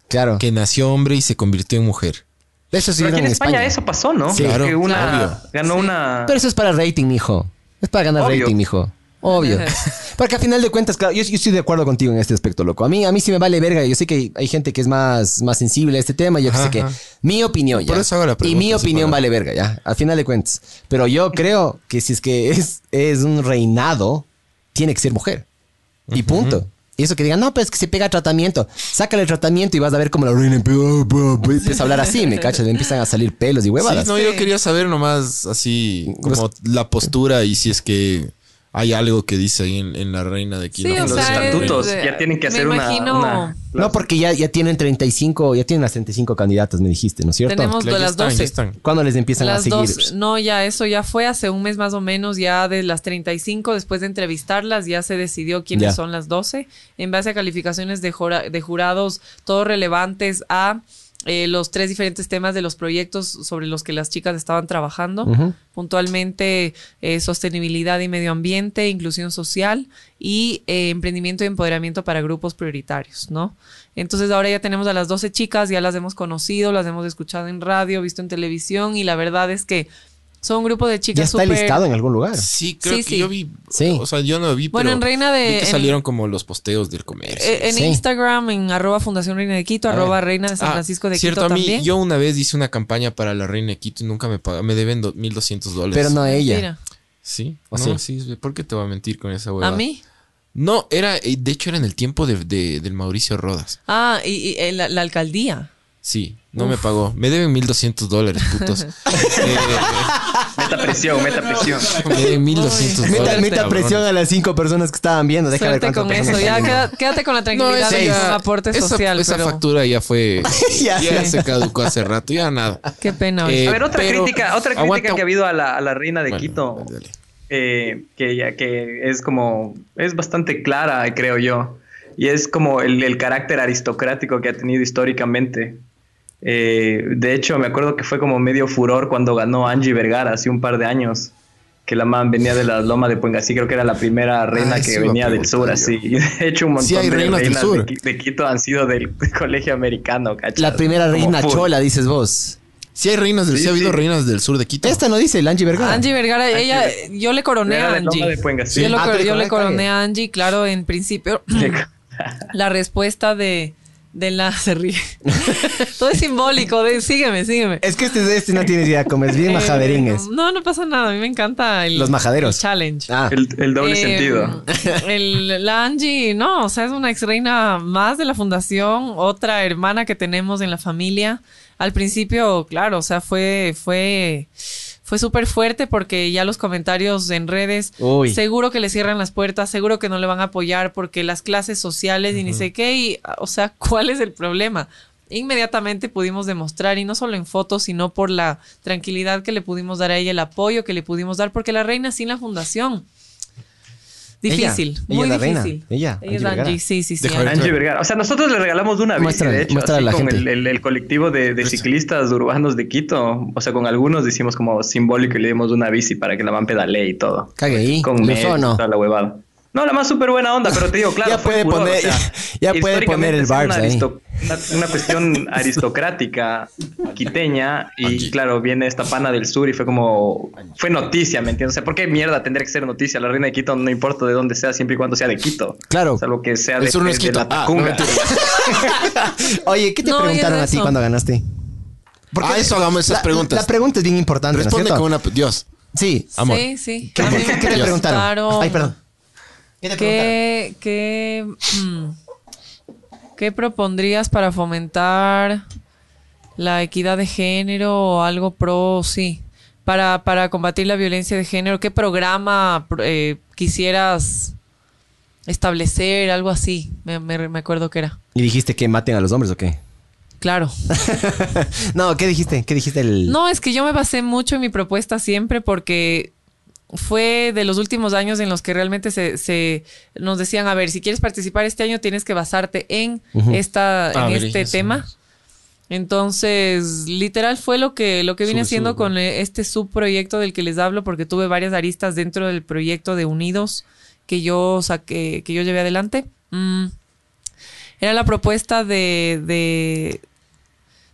Claro. que nació hombre y se convirtió en mujer. Eso sí Pero aquí en en España, España. eso pasó, ¿no? Sí, claro, que una obvio. ganó una. Pero eso es para rating, mijo. Es para ganar Obvio. rating, mijo. Obvio. Porque a final de cuentas, claro, yo, yo estoy de acuerdo contigo en este aspecto, loco. A mí, a mí sí me vale verga. Yo sé que hay gente que es más, más sensible a este tema. Yo Ajá, sé que ajá. mi opinión, Por ya. eso hago la y pregunta, mi sí, opinión para- vale verga, ya. Al final de cuentas. Pero yo creo que si es que es, es un reinado, tiene que ser mujer. Y punto. Y eso que digan, no, pues es que se pega tratamiento. Sácale el tratamiento y vas a ver cómo la reina empieza, empieza a hablar así, ¿me cachas? Le empiezan a salir pelos y Sí, huevadas. no, yo quería saber nomás así como la postura y si es que hay algo que dice ahí en, en la reina de Quito. Sí, o los sea, estatutos es- ya tienen que hacer una- imagino- una, No, porque ya, ya tienen 35, ya tienen las 35 candidatas, me dijiste, ¿no es cierto? Tenemos Claro, las están, ya 12. están. ¿Cuándo les empiezan a Las seguir? dos, no, ya eso ya fue hace un mes más o menos, ya de las 35, después de entrevistarlas, ya se decidió quiénes Ya. son las 12, en base a calificaciones de, jura- de jurados, todos relevantes a eh, los tres diferentes temas de los proyectos sobre los que las chicas estaban trabajando, puntualmente eh, sostenibilidad y medio ambiente, inclusión social y eh, emprendimiento y empoderamiento para grupos prioritarios, ¿no? Entonces ahora ya tenemos a las 12 chicas, ya las hemos conocido, las hemos escuchado en radio, visto en televisión y la verdad es que son un grupo de ¿Ya chicas está súper... listado en algún lugar? Sí, creo Sí, que sí. yo vi. Sí. O sea, yo no vi. Bueno, pero en Reina de- vi que en- salieron como los posteos del comercio. Eh, en Sí. Instagram, en arroba Fundación Reina de Quito, A arroba ver. Reina de San Ah, Francisco de cierto, Quito a mí, también. yo una vez hice una campaña para la reina de Quito y nunca me pagaron. Me deben do- 1200 dólares. Pero no ella. Mentira. Sí. ¿O no, sí? sí? ¿Por qué te voy a mentir con esa ¿A huevada? mí? No, era, eh, de hecho era en el tiempo de, de- del Mauricio Rodas. Ah, y, y, eh, la, la alcaldía. Sí, no me pagó. Me deben 1200 dólares, putos. Eh, Meta presión, meta presión. me deben 1200 Meta, dólares. meta presión a las cinco personas que estaban viendo. Deja Suerte con eso. Ya queda- quédate con la No, tranquilidad esa, de un ya- aporte esa- social. esa pero factura ya fue. Ya se caducó hace rato, ya nada. Qué pena. Eh, A ver, otra pero- crítica, otra crítica aguanta- que ha habido a la, a la reina de Bueno, Quito, dale, dale. eh, que ya que es como, es bastante clara, creo yo, y es como el, el carácter aristocrático que ha tenido históricamente. Eh, de hecho, me acuerdo que fue como medio furor cuando ganó Angie Vergara hace un par de años, que la man venía de la loma de Puengasí, creo que era la primera reina Ah, que eso iba a venía del sur, así. Y de hecho, un montón Sí hay de reinas del sur. de, Qui- de Quito han sido del colegio americano, ¿cachas? La primera Como reina full. chola, dices vos. Sí hay reinas del, Sí, sí, ha habido sí. reinas del sur de Quito. Esta no dice el Angie Vergara. Angie Vergara, ella, yo le coroné a de Loma Angie. de Puengasí. Yo, lo Ah, yo le coroné a Angie, claro, en principio. la respuesta de, de la se ríe. Todo es simbólico. De, sígueme, sígueme. Es que este, este no tienes idea, como es bien Eh, majaderines. No, no pasa nada. A mí me encanta el, Los majaderos. el challenge. Ah, El, el doble Eh, sentido. el- la Angie, no, o sea, es una ex reina más de la fundación, otra hermana que tenemos en la familia. Al principio, claro, o sea, fue, fue, fue súper fuerte porque ya los comentarios en redes, Uy. seguro que le cierran las puertas, seguro que no le van a apoyar porque las clases sociales y ni sé qué, y, o sea, ¿cuál es el problema? Inmediatamente pudimos demostrar, y no solo en fotos, sino por la tranquilidad que le pudimos dar a ella, el apoyo que le pudimos dar, porque la reina sin la fundación. Difícil, Ella, muy ella difícil. ella, Ella es Angie sí, sí, sí. Angie. Angie Vergara. O sea, nosotros le regalamos una bici, Muéstrale, de hecho, así a la con gente. el, el- el colectivo de, de ciclistas urbanos de Quito. O sea, con algunos decimos como simbólico y le dimos una bici para que la man pedalee y todo. cague ahí. Con ¿Le medios usó o y no? toda la huevada. No, la más súper buena onda, pero te digo, claro, Ya fue puede furor, poner- o sea, ya puede poner el es una Una, una cuestión aristocrática quiteña y claro, viene esta pana del sur y fue como, fue noticia, ¿me entiendes? O sea, ¿por qué mierda tendría que ser noticia? La reina de Quito no importa de dónde sea, siempre y cuando sea de Quito. Claro. Salvo que sea El de, sur no de- es de Quito. la Ah, no. Oye, ¿qué te No, preguntaron a ti cuando ganaste? Ah, eso hagamos esas la, preguntas. La pregunta es bien importante, ¿no es Responde cierto? con una. Dios. Sí. Amor. Sí, sí. ¿Qué, qué- qué te preguntaron? Ay, perdón. ¿Qué te preguntaron? ¿Qué, qué, mm, ¿Qué propondrías para fomentar la equidad de género o algo pro, sí, para, para combatir la violencia de género? ¿Qué programa eh, quisieras establecer? Algo así, me, me, me acuerdo que era. ¿Y dijiste que maten a los hombres o qué? Claro. no, ¿qué dijiste? ¿Qué dijiste? El... No, es que yo me basé mucho en mi propuesta siempre porque fue de los últimos años en los que realmente se, se, nos decían, a ver, si quieres participar este año tienes que basarte en, esta, Ah, en ver, este tema. Entonces, literal fue lo que, lo que vine Sube, haciendo sube, con este subproyecto del que les hablo, porque tuve varias aristas dentro del proyecto de Unidos que yo saqué, que yo llevé adelante. Mm. Era la propuesta de, de,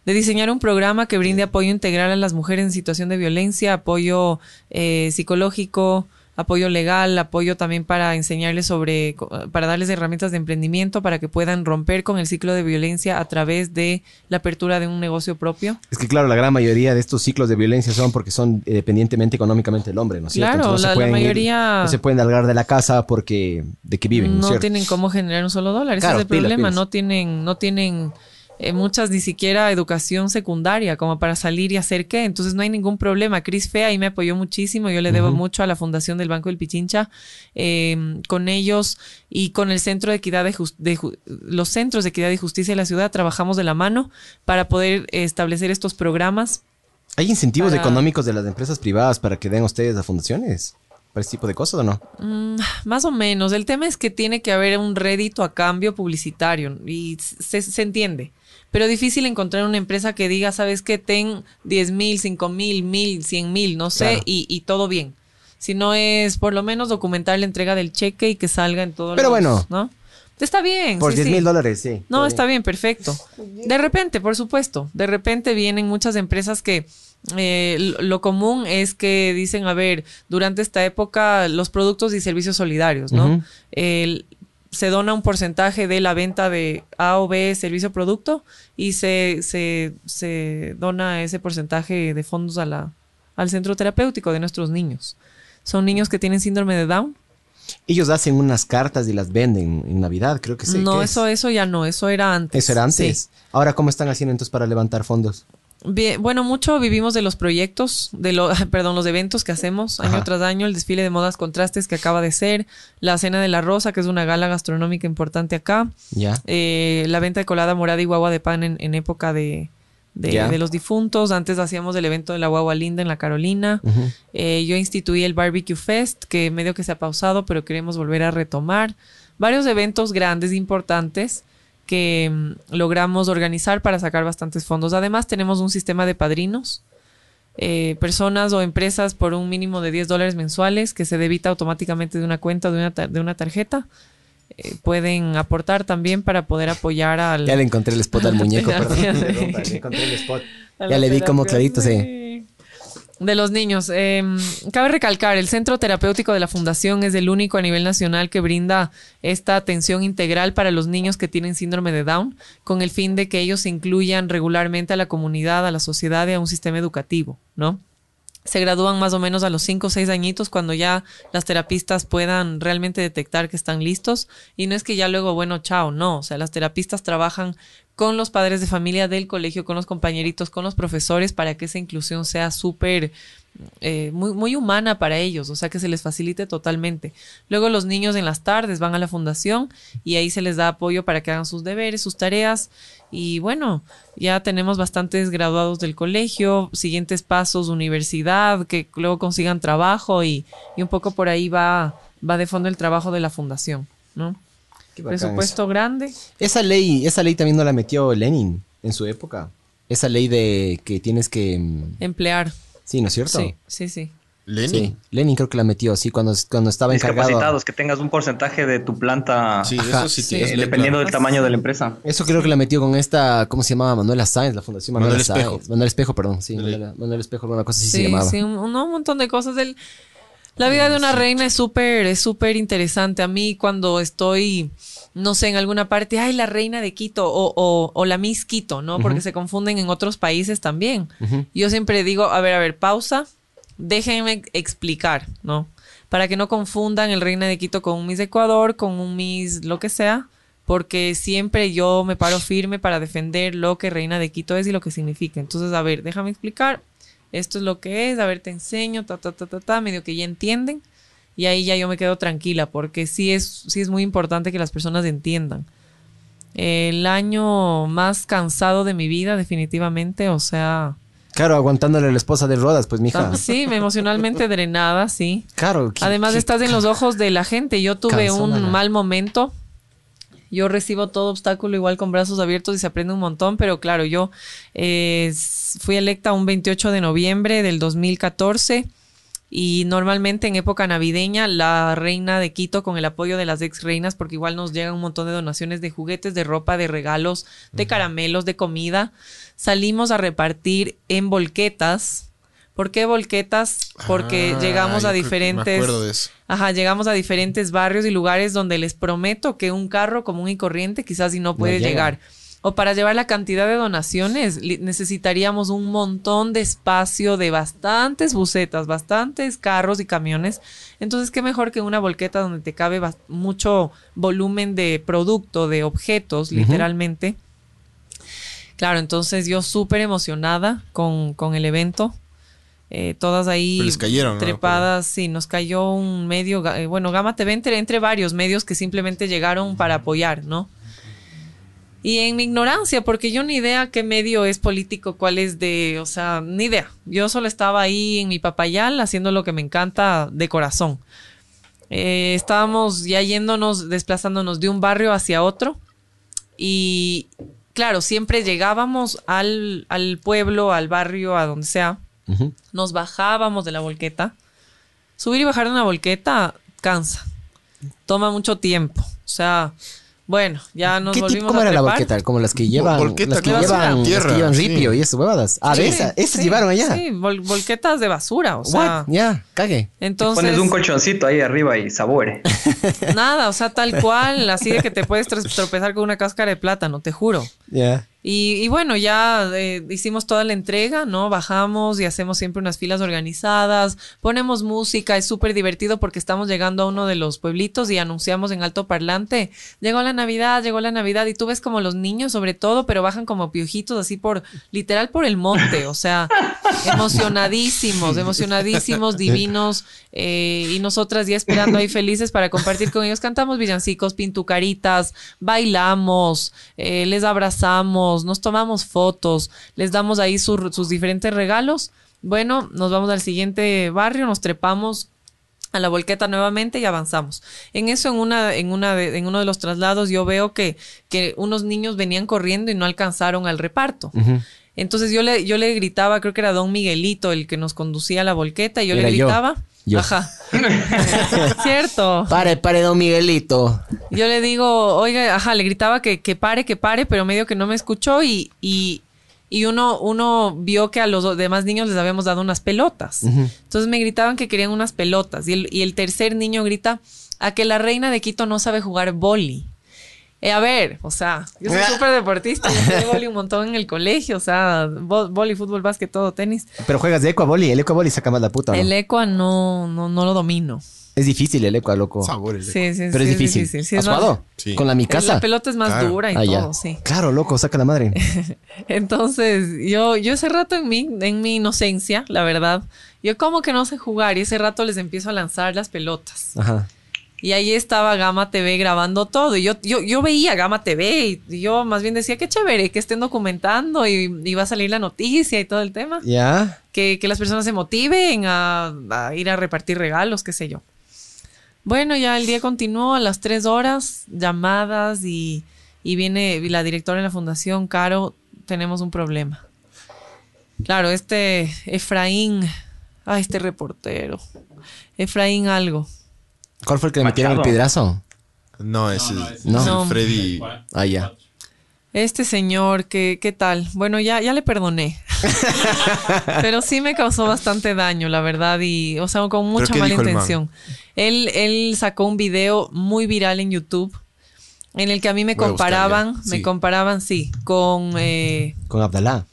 de diseñar un programa que brinde apoyo integral a las mujeres en situación de violencia, apoyo eh, psicológico, apoyo legal, apoyo también para enseñarles sobre, para darles herramientas de emprendimiento para que puedan romper con el ciclo de violencia a través de la apertura de un negocio propio. Es que claro, la gran mayoría de estos ciclos de violencia son porque son eh, dependientemente económicamente del hombre, ¿no es cierto? Claro, Entonces, no la- se la pueden ir- mayoría- no se pueden largar de la casa porque de que viven, ¿no, cierto? tienen cómo generar un solo dólar. Ese es el pilas, problema. pilas. No tienen, no tienen eh, muchas ni siquiera educación secundaria como para salir y hacer qué. Entonces no hay ningún problema. Cris Fea ahí me apoyó muchísimo. Yo le debo mucho a la Fundación del Banco del Pichincha. Eh, con ellos y con el Centro de Equidad de, los centros de equidad y justicia de la ciudad trabajamos de la mano para poder establecer estos programas. ¿Hay incentivos Para- económicos de las empresas privadas para que den ustedes a fundaciones? ¿Para ese tipo de cosas o no? Mm, más o menos. El tema es que tiene que haber un rédito a cambio publicitario y se, se entiende. Pero difícil encontrar una empresa que diga, ¿sabes qué? Ten 10 mil, 5 mil, mil, 100 mil, no sé, Claro. y, y todo bien. Si no es por lo menos documentar la entrega del cheque y que salga en todos Pero los- bueno. ¿no? Está bien. Por sí, 10 sí. mil dólares, sí. No, está bien, perfecto. De repente, por supuesto, de repente vienen muchas empresas que eh, lo común es que dicen, a ver, durante esta época los productos y servicios solidarios, ¿no? El- se dona un porcentaje de la venta de A o B servicio o producto y se, se, se dona ese porcentaje de fondos a la, al centro terapéutico de nuestros niños. Son niños que tienen síndrome de Down. Ellos hacen unas cartas y las venden en Navidad, creo que sí. no, ¿qué es? eso, eso ya no, eso era antes. Eso era antes. Sí. Ahora, ¿cómo están haciendo entonces para levantar fondos? Bien, bueno, mucho vivimos de los proyectos, de lo, perdón, los eventos que hacemos año Ajá. tras año, el desfile de modas contrastes que acaba de ser, la cena de la rosa, que es una gala gastronómica importante acá, Ya. eh, la venta de colada morada y guagua de pan en, en época de, de, los difuntos. Antes hacíamos el evento de la guagua linda en la Carolina. Eh, yo instituí el Barbecue Fest, que medio que se ha pausado, pero queremos volver a retomar. Varios eventos grandes, importantes, que mm, logramos organizar para sacar bastantes fondos. Además, tenemos un sistema de padrinos. eh, personas o empresas por un mínimo de 10 dólares mensuales que se debita automáticamente de una cuenta o de una, tar- de una tarjeta. eh, pueden aportar también para poder apoyar al, Ya le encontré el spot al muñeco, perdón. Le encontré el spot. Ya le vi como clarito, sí. De los niños. Eh, cabe recalcar, el Centro Terapéutico de la Fundación es el único a nivel nacional que brinda esta atención integral para los niños que tienen síndrome de Down, con el fin de que ellos se incluyan regularmente a la comunidad, a la sociedad y a un sistema educativo, ¿no? Se gradúan más o menos a los 5 o 6 añitos cuando ya las terapistas puedan realmente detectar que están listos. Y no es que ya luego, bueno, chao, no. O sea, las terapistas trabajan con los padres de familia del colegio, con los compañeritos, con los profesores, para que esa inclusión sea súper, eh, muy, muy humana para ellos, o sea, que se les facilite totalmente. Luego los niños en las tardes van a la fundación y ahí se les da apoyo para que hagan sus deberes, sus tareas. Y bueno, ya tenemos bastantes graduados del colegio, siguientes pasos, universidad, que luego consigan trabajo y, y un poco por ahí va, va de fondo el trabajo de la fundación, ¿no? Presupuesto grande. Esa ley, esa ley también no la metió Lenin en su época. Esa ley de que tienes que... mm, Emplear. Sí, ¿no es cierto? Sí, sí, sí. Lenin. Sí, Lenin creo que la metió, sí, cuando, cuando estaba encargado. Discapacitados, que tengas un porcentaje de tu planta Sí, eso sí, Sí. eh, dependiendo claro. del tamaño de la empresa. Eso creo que la metió con esta, ¿cómo se llamaba? Manuela Sáenz, la Fundación Manuela Manuel Espejo. Sáenz. Manuel Espejo, perdón, sí, Manuel Espejo, alguna cosa así se llamaba. sí, un, no, un montón de cosas. del- la vida de una reina es súper, es súper interesante. A mí cuando estoy, no sé, en alguna parte, ay, la reina de Quito o, o, o la Miss Quito, ¿no? Porque se confunden en otros países también. Yo siempre digo, a ver, a ver, pausa, déjenme explicar, ¿no? Para que no confundan el reina de Quito con un Miss Ecuador, con un Miss lo que sea. porque siempre yo me paro firme para defender lo que Reina de Quito es y lo que significa. Entonces, a ver, déjame explicar. Esto es lo que es, a ver, te enseño, ta, ta, ta, ta, ta, medio que ya entienden. Y ahí ya yo me quedo tranquila, porque sí es, sí es muy importante que las personas entiendan. El año más cansado de mi vida, definitivamente, o sea, Claro, aguantándole a la esposa de Rodas, pues, mija. Ah, Sí, me emocionalmente drenada, sí. Claro. ¿qué- Además qué- estás en los ojos de la gente. Yo tuve un mal momento. Yo recibo todo obstáculo igual con brazos abiertos y se aprende un montón, pero claro, yo eh, fui electa un 28 de noviembre del 2014 y normalmente en época navideña la reina de Quito con el apoyo de las ex reinas, porque igual nos llegan un montón de donaciones de juguetes, de ropa, de regalos, de caramelos, de comida, salimos a repartir en volquetas. ¿Por qué volquetas? Porque Ah, llegamos a diferentes... Me acuerdo de eso. Ajá, llegamos a diferentes barrios y lugares donde les prometo que un carro común y corriente quizás si no puede llega. llegar. O para llevar la cantidad de donaciones necesitaríamos un montón de espacio de bastantes bucetas, bastantes carros y camiones. Entonces, qué mejor que una volqueta donde te cabe mucho volumen de producto, de objetos, literalmente. Claro, entonces yo súper emocionada con, con el evento. Eh, todas ahí les cayeron, ¿no? trepadas, sí, nos cayó un medio, eh, bueno, Gama TV entre, entre varios medios que simplemente llegaron para apoyar, ¿no? Y en mi ignorancia, porque yo ni idea qué medio es político, cuál es de, o sea, ni idea. Yo solo estaba ahí en mi papayal haciendo lo que me encanta de corazón. Eh, estábamos ya yéndonos, desplazándonos de un barrio hacia otro. Y claro, siempre llegábamos al, al pueblo, al barrio, a donde sea. Nos bajábamos de la volqueta. Subir y bajar de una volqueta cansa. Toma mucho tiempo. O sea, bueno, ya nos ¿Qué tipo, volvimos cómo a era la volqueta? Como las que llevan, volqueta las que de basura. llevan, las Tierra, que llevan sí. ripio y eso, huevadas. Ah, de Sí, esa, esas sí, llevaron allá. Sí, vol- volquetas de basura, o sea. Ya, cague. Entonces, Pones un colchoncito ahí arriba y sabore. nada, o sea, tal cual, así de que te puedes tro- tropezar con una cáscara de plátano, te juro. Ya. Y, y bueno, ya eh, hicimos toda la entrega, ¿no? Bajamos y hacemos siempre unas filas organizadas, ponemos música, es súper divertido porque estamos llegando a uno de los pueblitos y anunciamos en alto parlante, llegó la Navidad, llegó la Navidad y tú ves como los niños sobre todo, pero bajan como piojitos así por, literal por el monte, o sea, emocionadísimos, emocionadísimos, divinos eh, y nosotras ya esperando ahí felices para compartir con ellos, cantamos villancicos, pintucaritas, bailamos, eh, les abrazamos, nos tomamos fotos, les damos ahí su- sus diferentes regalos. Bueno, nos vamos al siguiente barrio, nos trepamos a la volqueta nuevamente y avanzamos. En eso, en una, en una de, en uno de los traslados, yo veo que, que unos niños venían corriendo y no alcanzaron al reparto. Entonces yo le, yo le gritaba, creo que era Don Miguelito el que nos conducía a la volqueta, y yo Era le gritaba. Yo. Ajá. Cierto. Pare, pare, don Miguelito. Yo le digo, oiga, ajá, le gritaba que, que pare, que pare, pero medio que no me escuchó y, y, y uno, uno vio que a los demás niños les habíamos dado unas pelotas. Entonces me gritaban que querían unas pelotas y el, y el tercer niño grita a que la reina de Quito no sabe jugar boli. Eh, a ver, o sea, yo soy súper deportista, yo jugué boli un montón en el colegio, o sea, bo- boli, fútbol, básquet, todo, tenis. Pero juegas de Ecuaboli. El Ecuaboli saca más la puta. ¿no? El ecua no, no, no lo domino. Es difícil el Ecua, loco. Sabores. Sí, sí, Pero sí, es difícil. Sí, ¿Has es más- jugado? Sí. Con la mi La casa. pelota es más Claro. dura y Ah, ya. todo, sí. Claro, loco, saca la madre. Entonces, yo, yo ese rato en mi, en mi inocencia, la verdad, yo como que no sé jugar y ese rato les empiezo a lanzar las pelotas. Ajá. Y ahí estaba Gama TV grabando todo. Y yo, yo, yo veía Gama TV y, yo más bien decía, qué chévere que estén documentando y, y va a salir la noticia y todo el tema. Ya. Que, que las personas se motiven a, a ir a repartir regalos, qué sé yo. Bueno, ya el día continuó a las tres horas, llamadas y, y viene la directora de la fundación, Caro, tenemos un problema. Claro, este Efraín, ay, este reportero, Efraín algo. ¿Cuál fue el que le metieron el piedrazo? No, ese es No. es No. el Freddy. Ah, ya. Este señor, ¿qué, qué tal? Bueno, ya, ya le perdoné. Pero sí me causó bastante daño, la verdad, y, o sea, con mucha mala intención. Él, él sacó un video muy viral en YouTube en el que a mí me Voy comparaban, me Sí. comparaban, sí, con, eh, Con Abdalá.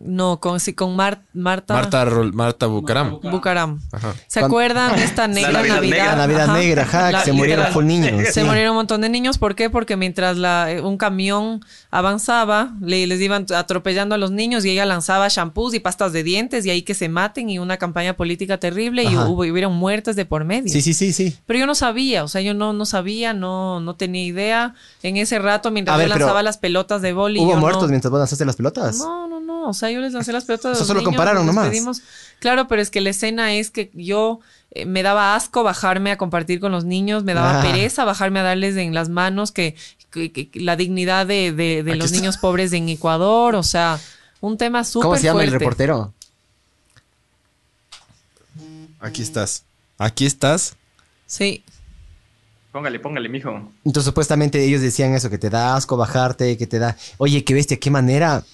No, con, sí, con Mar- Marta, Marta, Rol- Marta Bucaram. Bucaram. Ajá. ¿Se acuerdan de esta negra Navidad Navidad? negra. La Navidad Ajá. negra, ajá, La- que se murieron full niños. Se sí. murieron un montón de niños. ¿Por qué? Porque mientras la, eh, un camión avanzaba, le- les iban atropellando a los niños y ella lanzaba shampoos y pastas de dientes y ahí que se maten y una campaña política terrible y hubo, hubieron muertes de por medio. Sí, sí, sí, sí. Pero yo no sabía, o sea, yo no, no sabía, no, no tenía idea. En ese rato, mientras yo ver, pero lanzaba las pelotas de boli. ¿Hubo yo muertos no, mientras vos lanzaste las pelotas? no, no, no. O sea, yo les lancé las pelotas. O a sea, los solo niños, compararon nomás. Claro, pero es que la escena es que yo eh, me daba asco bajarme a compartir con los niños, me daba Ah. pereza bajarme a darles en las manos que, que- que- la dignidad de, de- los está. niños pobres en Ecuador. O sea, un tema súper ¿Cómo se llama el reportero? Aquí estás. Aquí estás. Sí. Póngale, póngale, mijo. Entonces, supuestamente ellos decían eso, que te da asco bajarte, que te da... Oye, qué bestia, qué manera,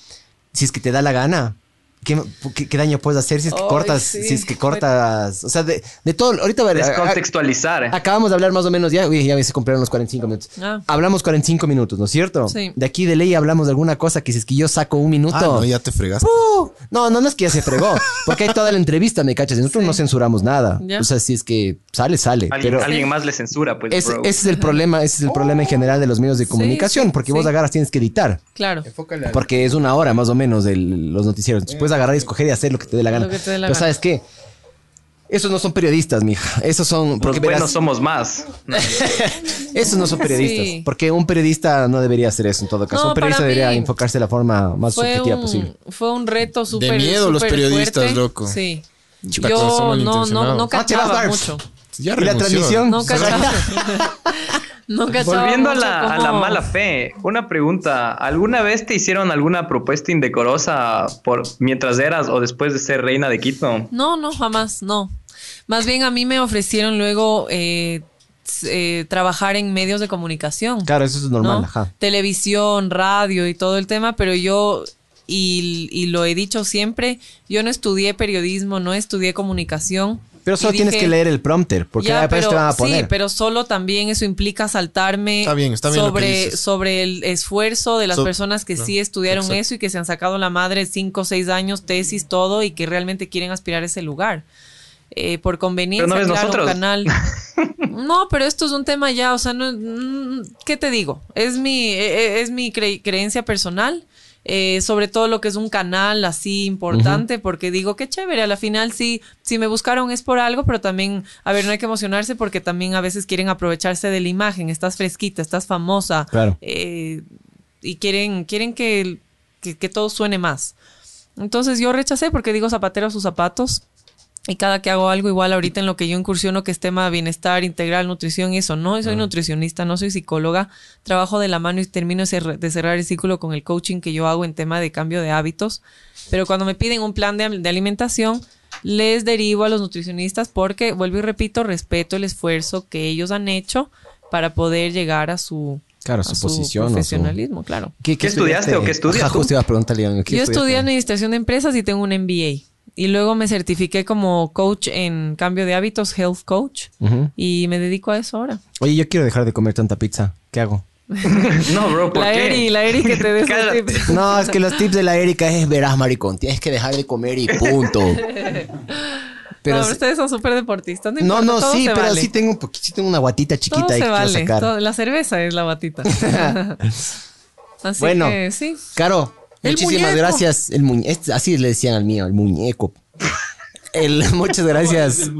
si es que te da la gana. ¿Qué, qué- qué daño puedes hacer si es que cortas? sí. Si es que cortas... O sea, de, de todo... Ahorita... a ver, a- Descontextualizar. Acabamos de hablar más o menos ya, uy, ya se cumplieron los 45 minutos. Ah. Hablamos 45 minutos, ¿no es cierto? Sí. De aquí de ley hablamos de alguna cosa que si es que yo saco un minuto... Ah, no, ya te fregaste. ¡Uh! No, no, no es que ya se fregó. Porque hay toda la entrevista, ¿me cachas? Y nosotros Sí. no censuramos nada. Ya. O sea, si es que sale, sale. Alguien, pero alguien más le censura, pues, ese, bro. ese es el problema, ese es el problema en general de los medios de comunicación. sí, porque sí. vos agarras, tienes que editar. Claro. Porque es una hora más o menos de los noticieros. Entonces agarrar y escoger y hacer lo que te dé la gana. Lo que te dé la Pero gana. ¿sabes qué? Esos no son periodistas, mija. Esos son... Los Porque buenos verás, somos más. esos no son periodistas. Sí. Porque un periodista no debería hacer eso en todo caso. No, un periodista para mí debería enfocarse de la forma más subjetiva un, posible. fue un reto súper miedo los periodistas, fuerte. loco. Sí. Chuta, Yo no, no, no malintencionados. cachaba Ah, mucho. Ya ¿Y la renunció. transmisión? No cachaba. no Volviendo a la, a la cómo- mala fe, una pregunta. ¿Alguna vez te hicieron alguna propuesta indecorosa por mientras eras o después de ser reina de Quito? No, no, jamás, no. Más bien a mí me ofrecieron luego eh, eh, trabajar en medios de comunicación. Claro, eso es normal, ¿no? ajá. Televisión, radio y todo el tema, pero yo, y, y lo he dicho siempre, yo no estudié periodismo, no estudié comunicación. Pero solo tienes que leer el prompter, porque ya, después pero, te van a poner. Sí, pero solo también eso implica saltarme Está bien, está sobre, sobre el esfuerzo de las So- personas que no, sí estudiaron exacto. eso y que se han sacado la madre cinco o seis años, tesis, todo, y que realmente quieren aspirar a ese lugar. Eh, por conveniencia, Pero no claro, nosotros. canal. No, pero esto es un tema ya, o sea, no, mm, ¿qué te digo? Es mi, eh, es mi cre- creencia personal. Eh, sobre todo lo que es un canal así importante, porque digo, qué chévere, a la final sí, si me buscaron es por algo, pero también, a ver, no hay que emocionarse porque también a veces quieren aprovecharse de la imagen, estás fresquita, estás famosa, Claro. eh, y quieren, quieren que, que, que todo suene más. Entonces yo rechacé porque digo zapatero a sus zapatos. Y cada que hago algo igual ahorita en lo que yo incursiono que es tema de bienestar integral, nutrición y eso, no soy nutricionista, no soy psicóloga, trabajo de la mano y termino de cer- de cerrar el círculo con el coaching que yo hago en tema de cambio de hábitos, pero cuando me piden un plan de, de alimentación, les derivo a los nutricionistas porque, vuelvo y repito, respeto el esfuerzo que ellos han hecho para poder llegar a su, Claro, a su posición su- profesionalismo, claro. ¿Qué estudiaste o qué estudias Ajá, tú? justo iba a preguntarle. ¿qué Yo estudié administración de empresas y tengo un MBA. Y luego me certifiqué como coach en cambio de hábitos, health coach. Y me dedico a eso ahora. Oye, yo quiero dejar de comer tanta pizza. ¿Qué hago? No, bro, ¿por La qué? Eri, la Eri que te des los tips. No, es que los tips de la Erika es, verás, maricón, tienes que dejar de comer y punto. Pero, no, ustedes son súper deportistas. No, no, importa, no, todo sí, pero vale. sí tengo un poquito, sí tengo una guatita Todo chiquita ahí se que quiero vale. sacar. Todo- la cerveza es la batita. Así Bueno. que sí. Caro, muchísimas muñeco. gracias. El muñe- así le decían al mío, el muñeco. El, muchas gracias.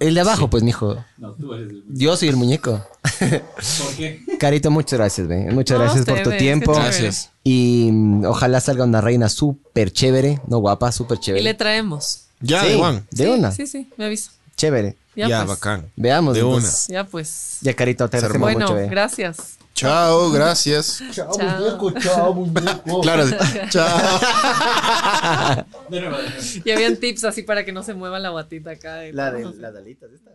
El de abajo, pues, mijo. No, tú eres el... Yo soy el muñeco. ¿Por qué? Carito, muchas gracias, ve. Muchas No, gracias por tu ustedes, tiempo. Gracias. Y mm, ojalá salga una reina súper chévere, no guapa, súper Y chévere. le traemos. Ya, Sí, de Juan. De Sí, una. Sí, sí, me avisa. Chévere. Ya, Ya, pues. bacán. Veamos. De entonces. Ya pues. Ya, Carito, te agradecemos Bueno, mucho, ve. gracias. Chao, gracias. Chao. Claro, chao. De nuevo, de nuevo. Y habían tips así para que no se mueva la batita acá. y La de las alitas estas.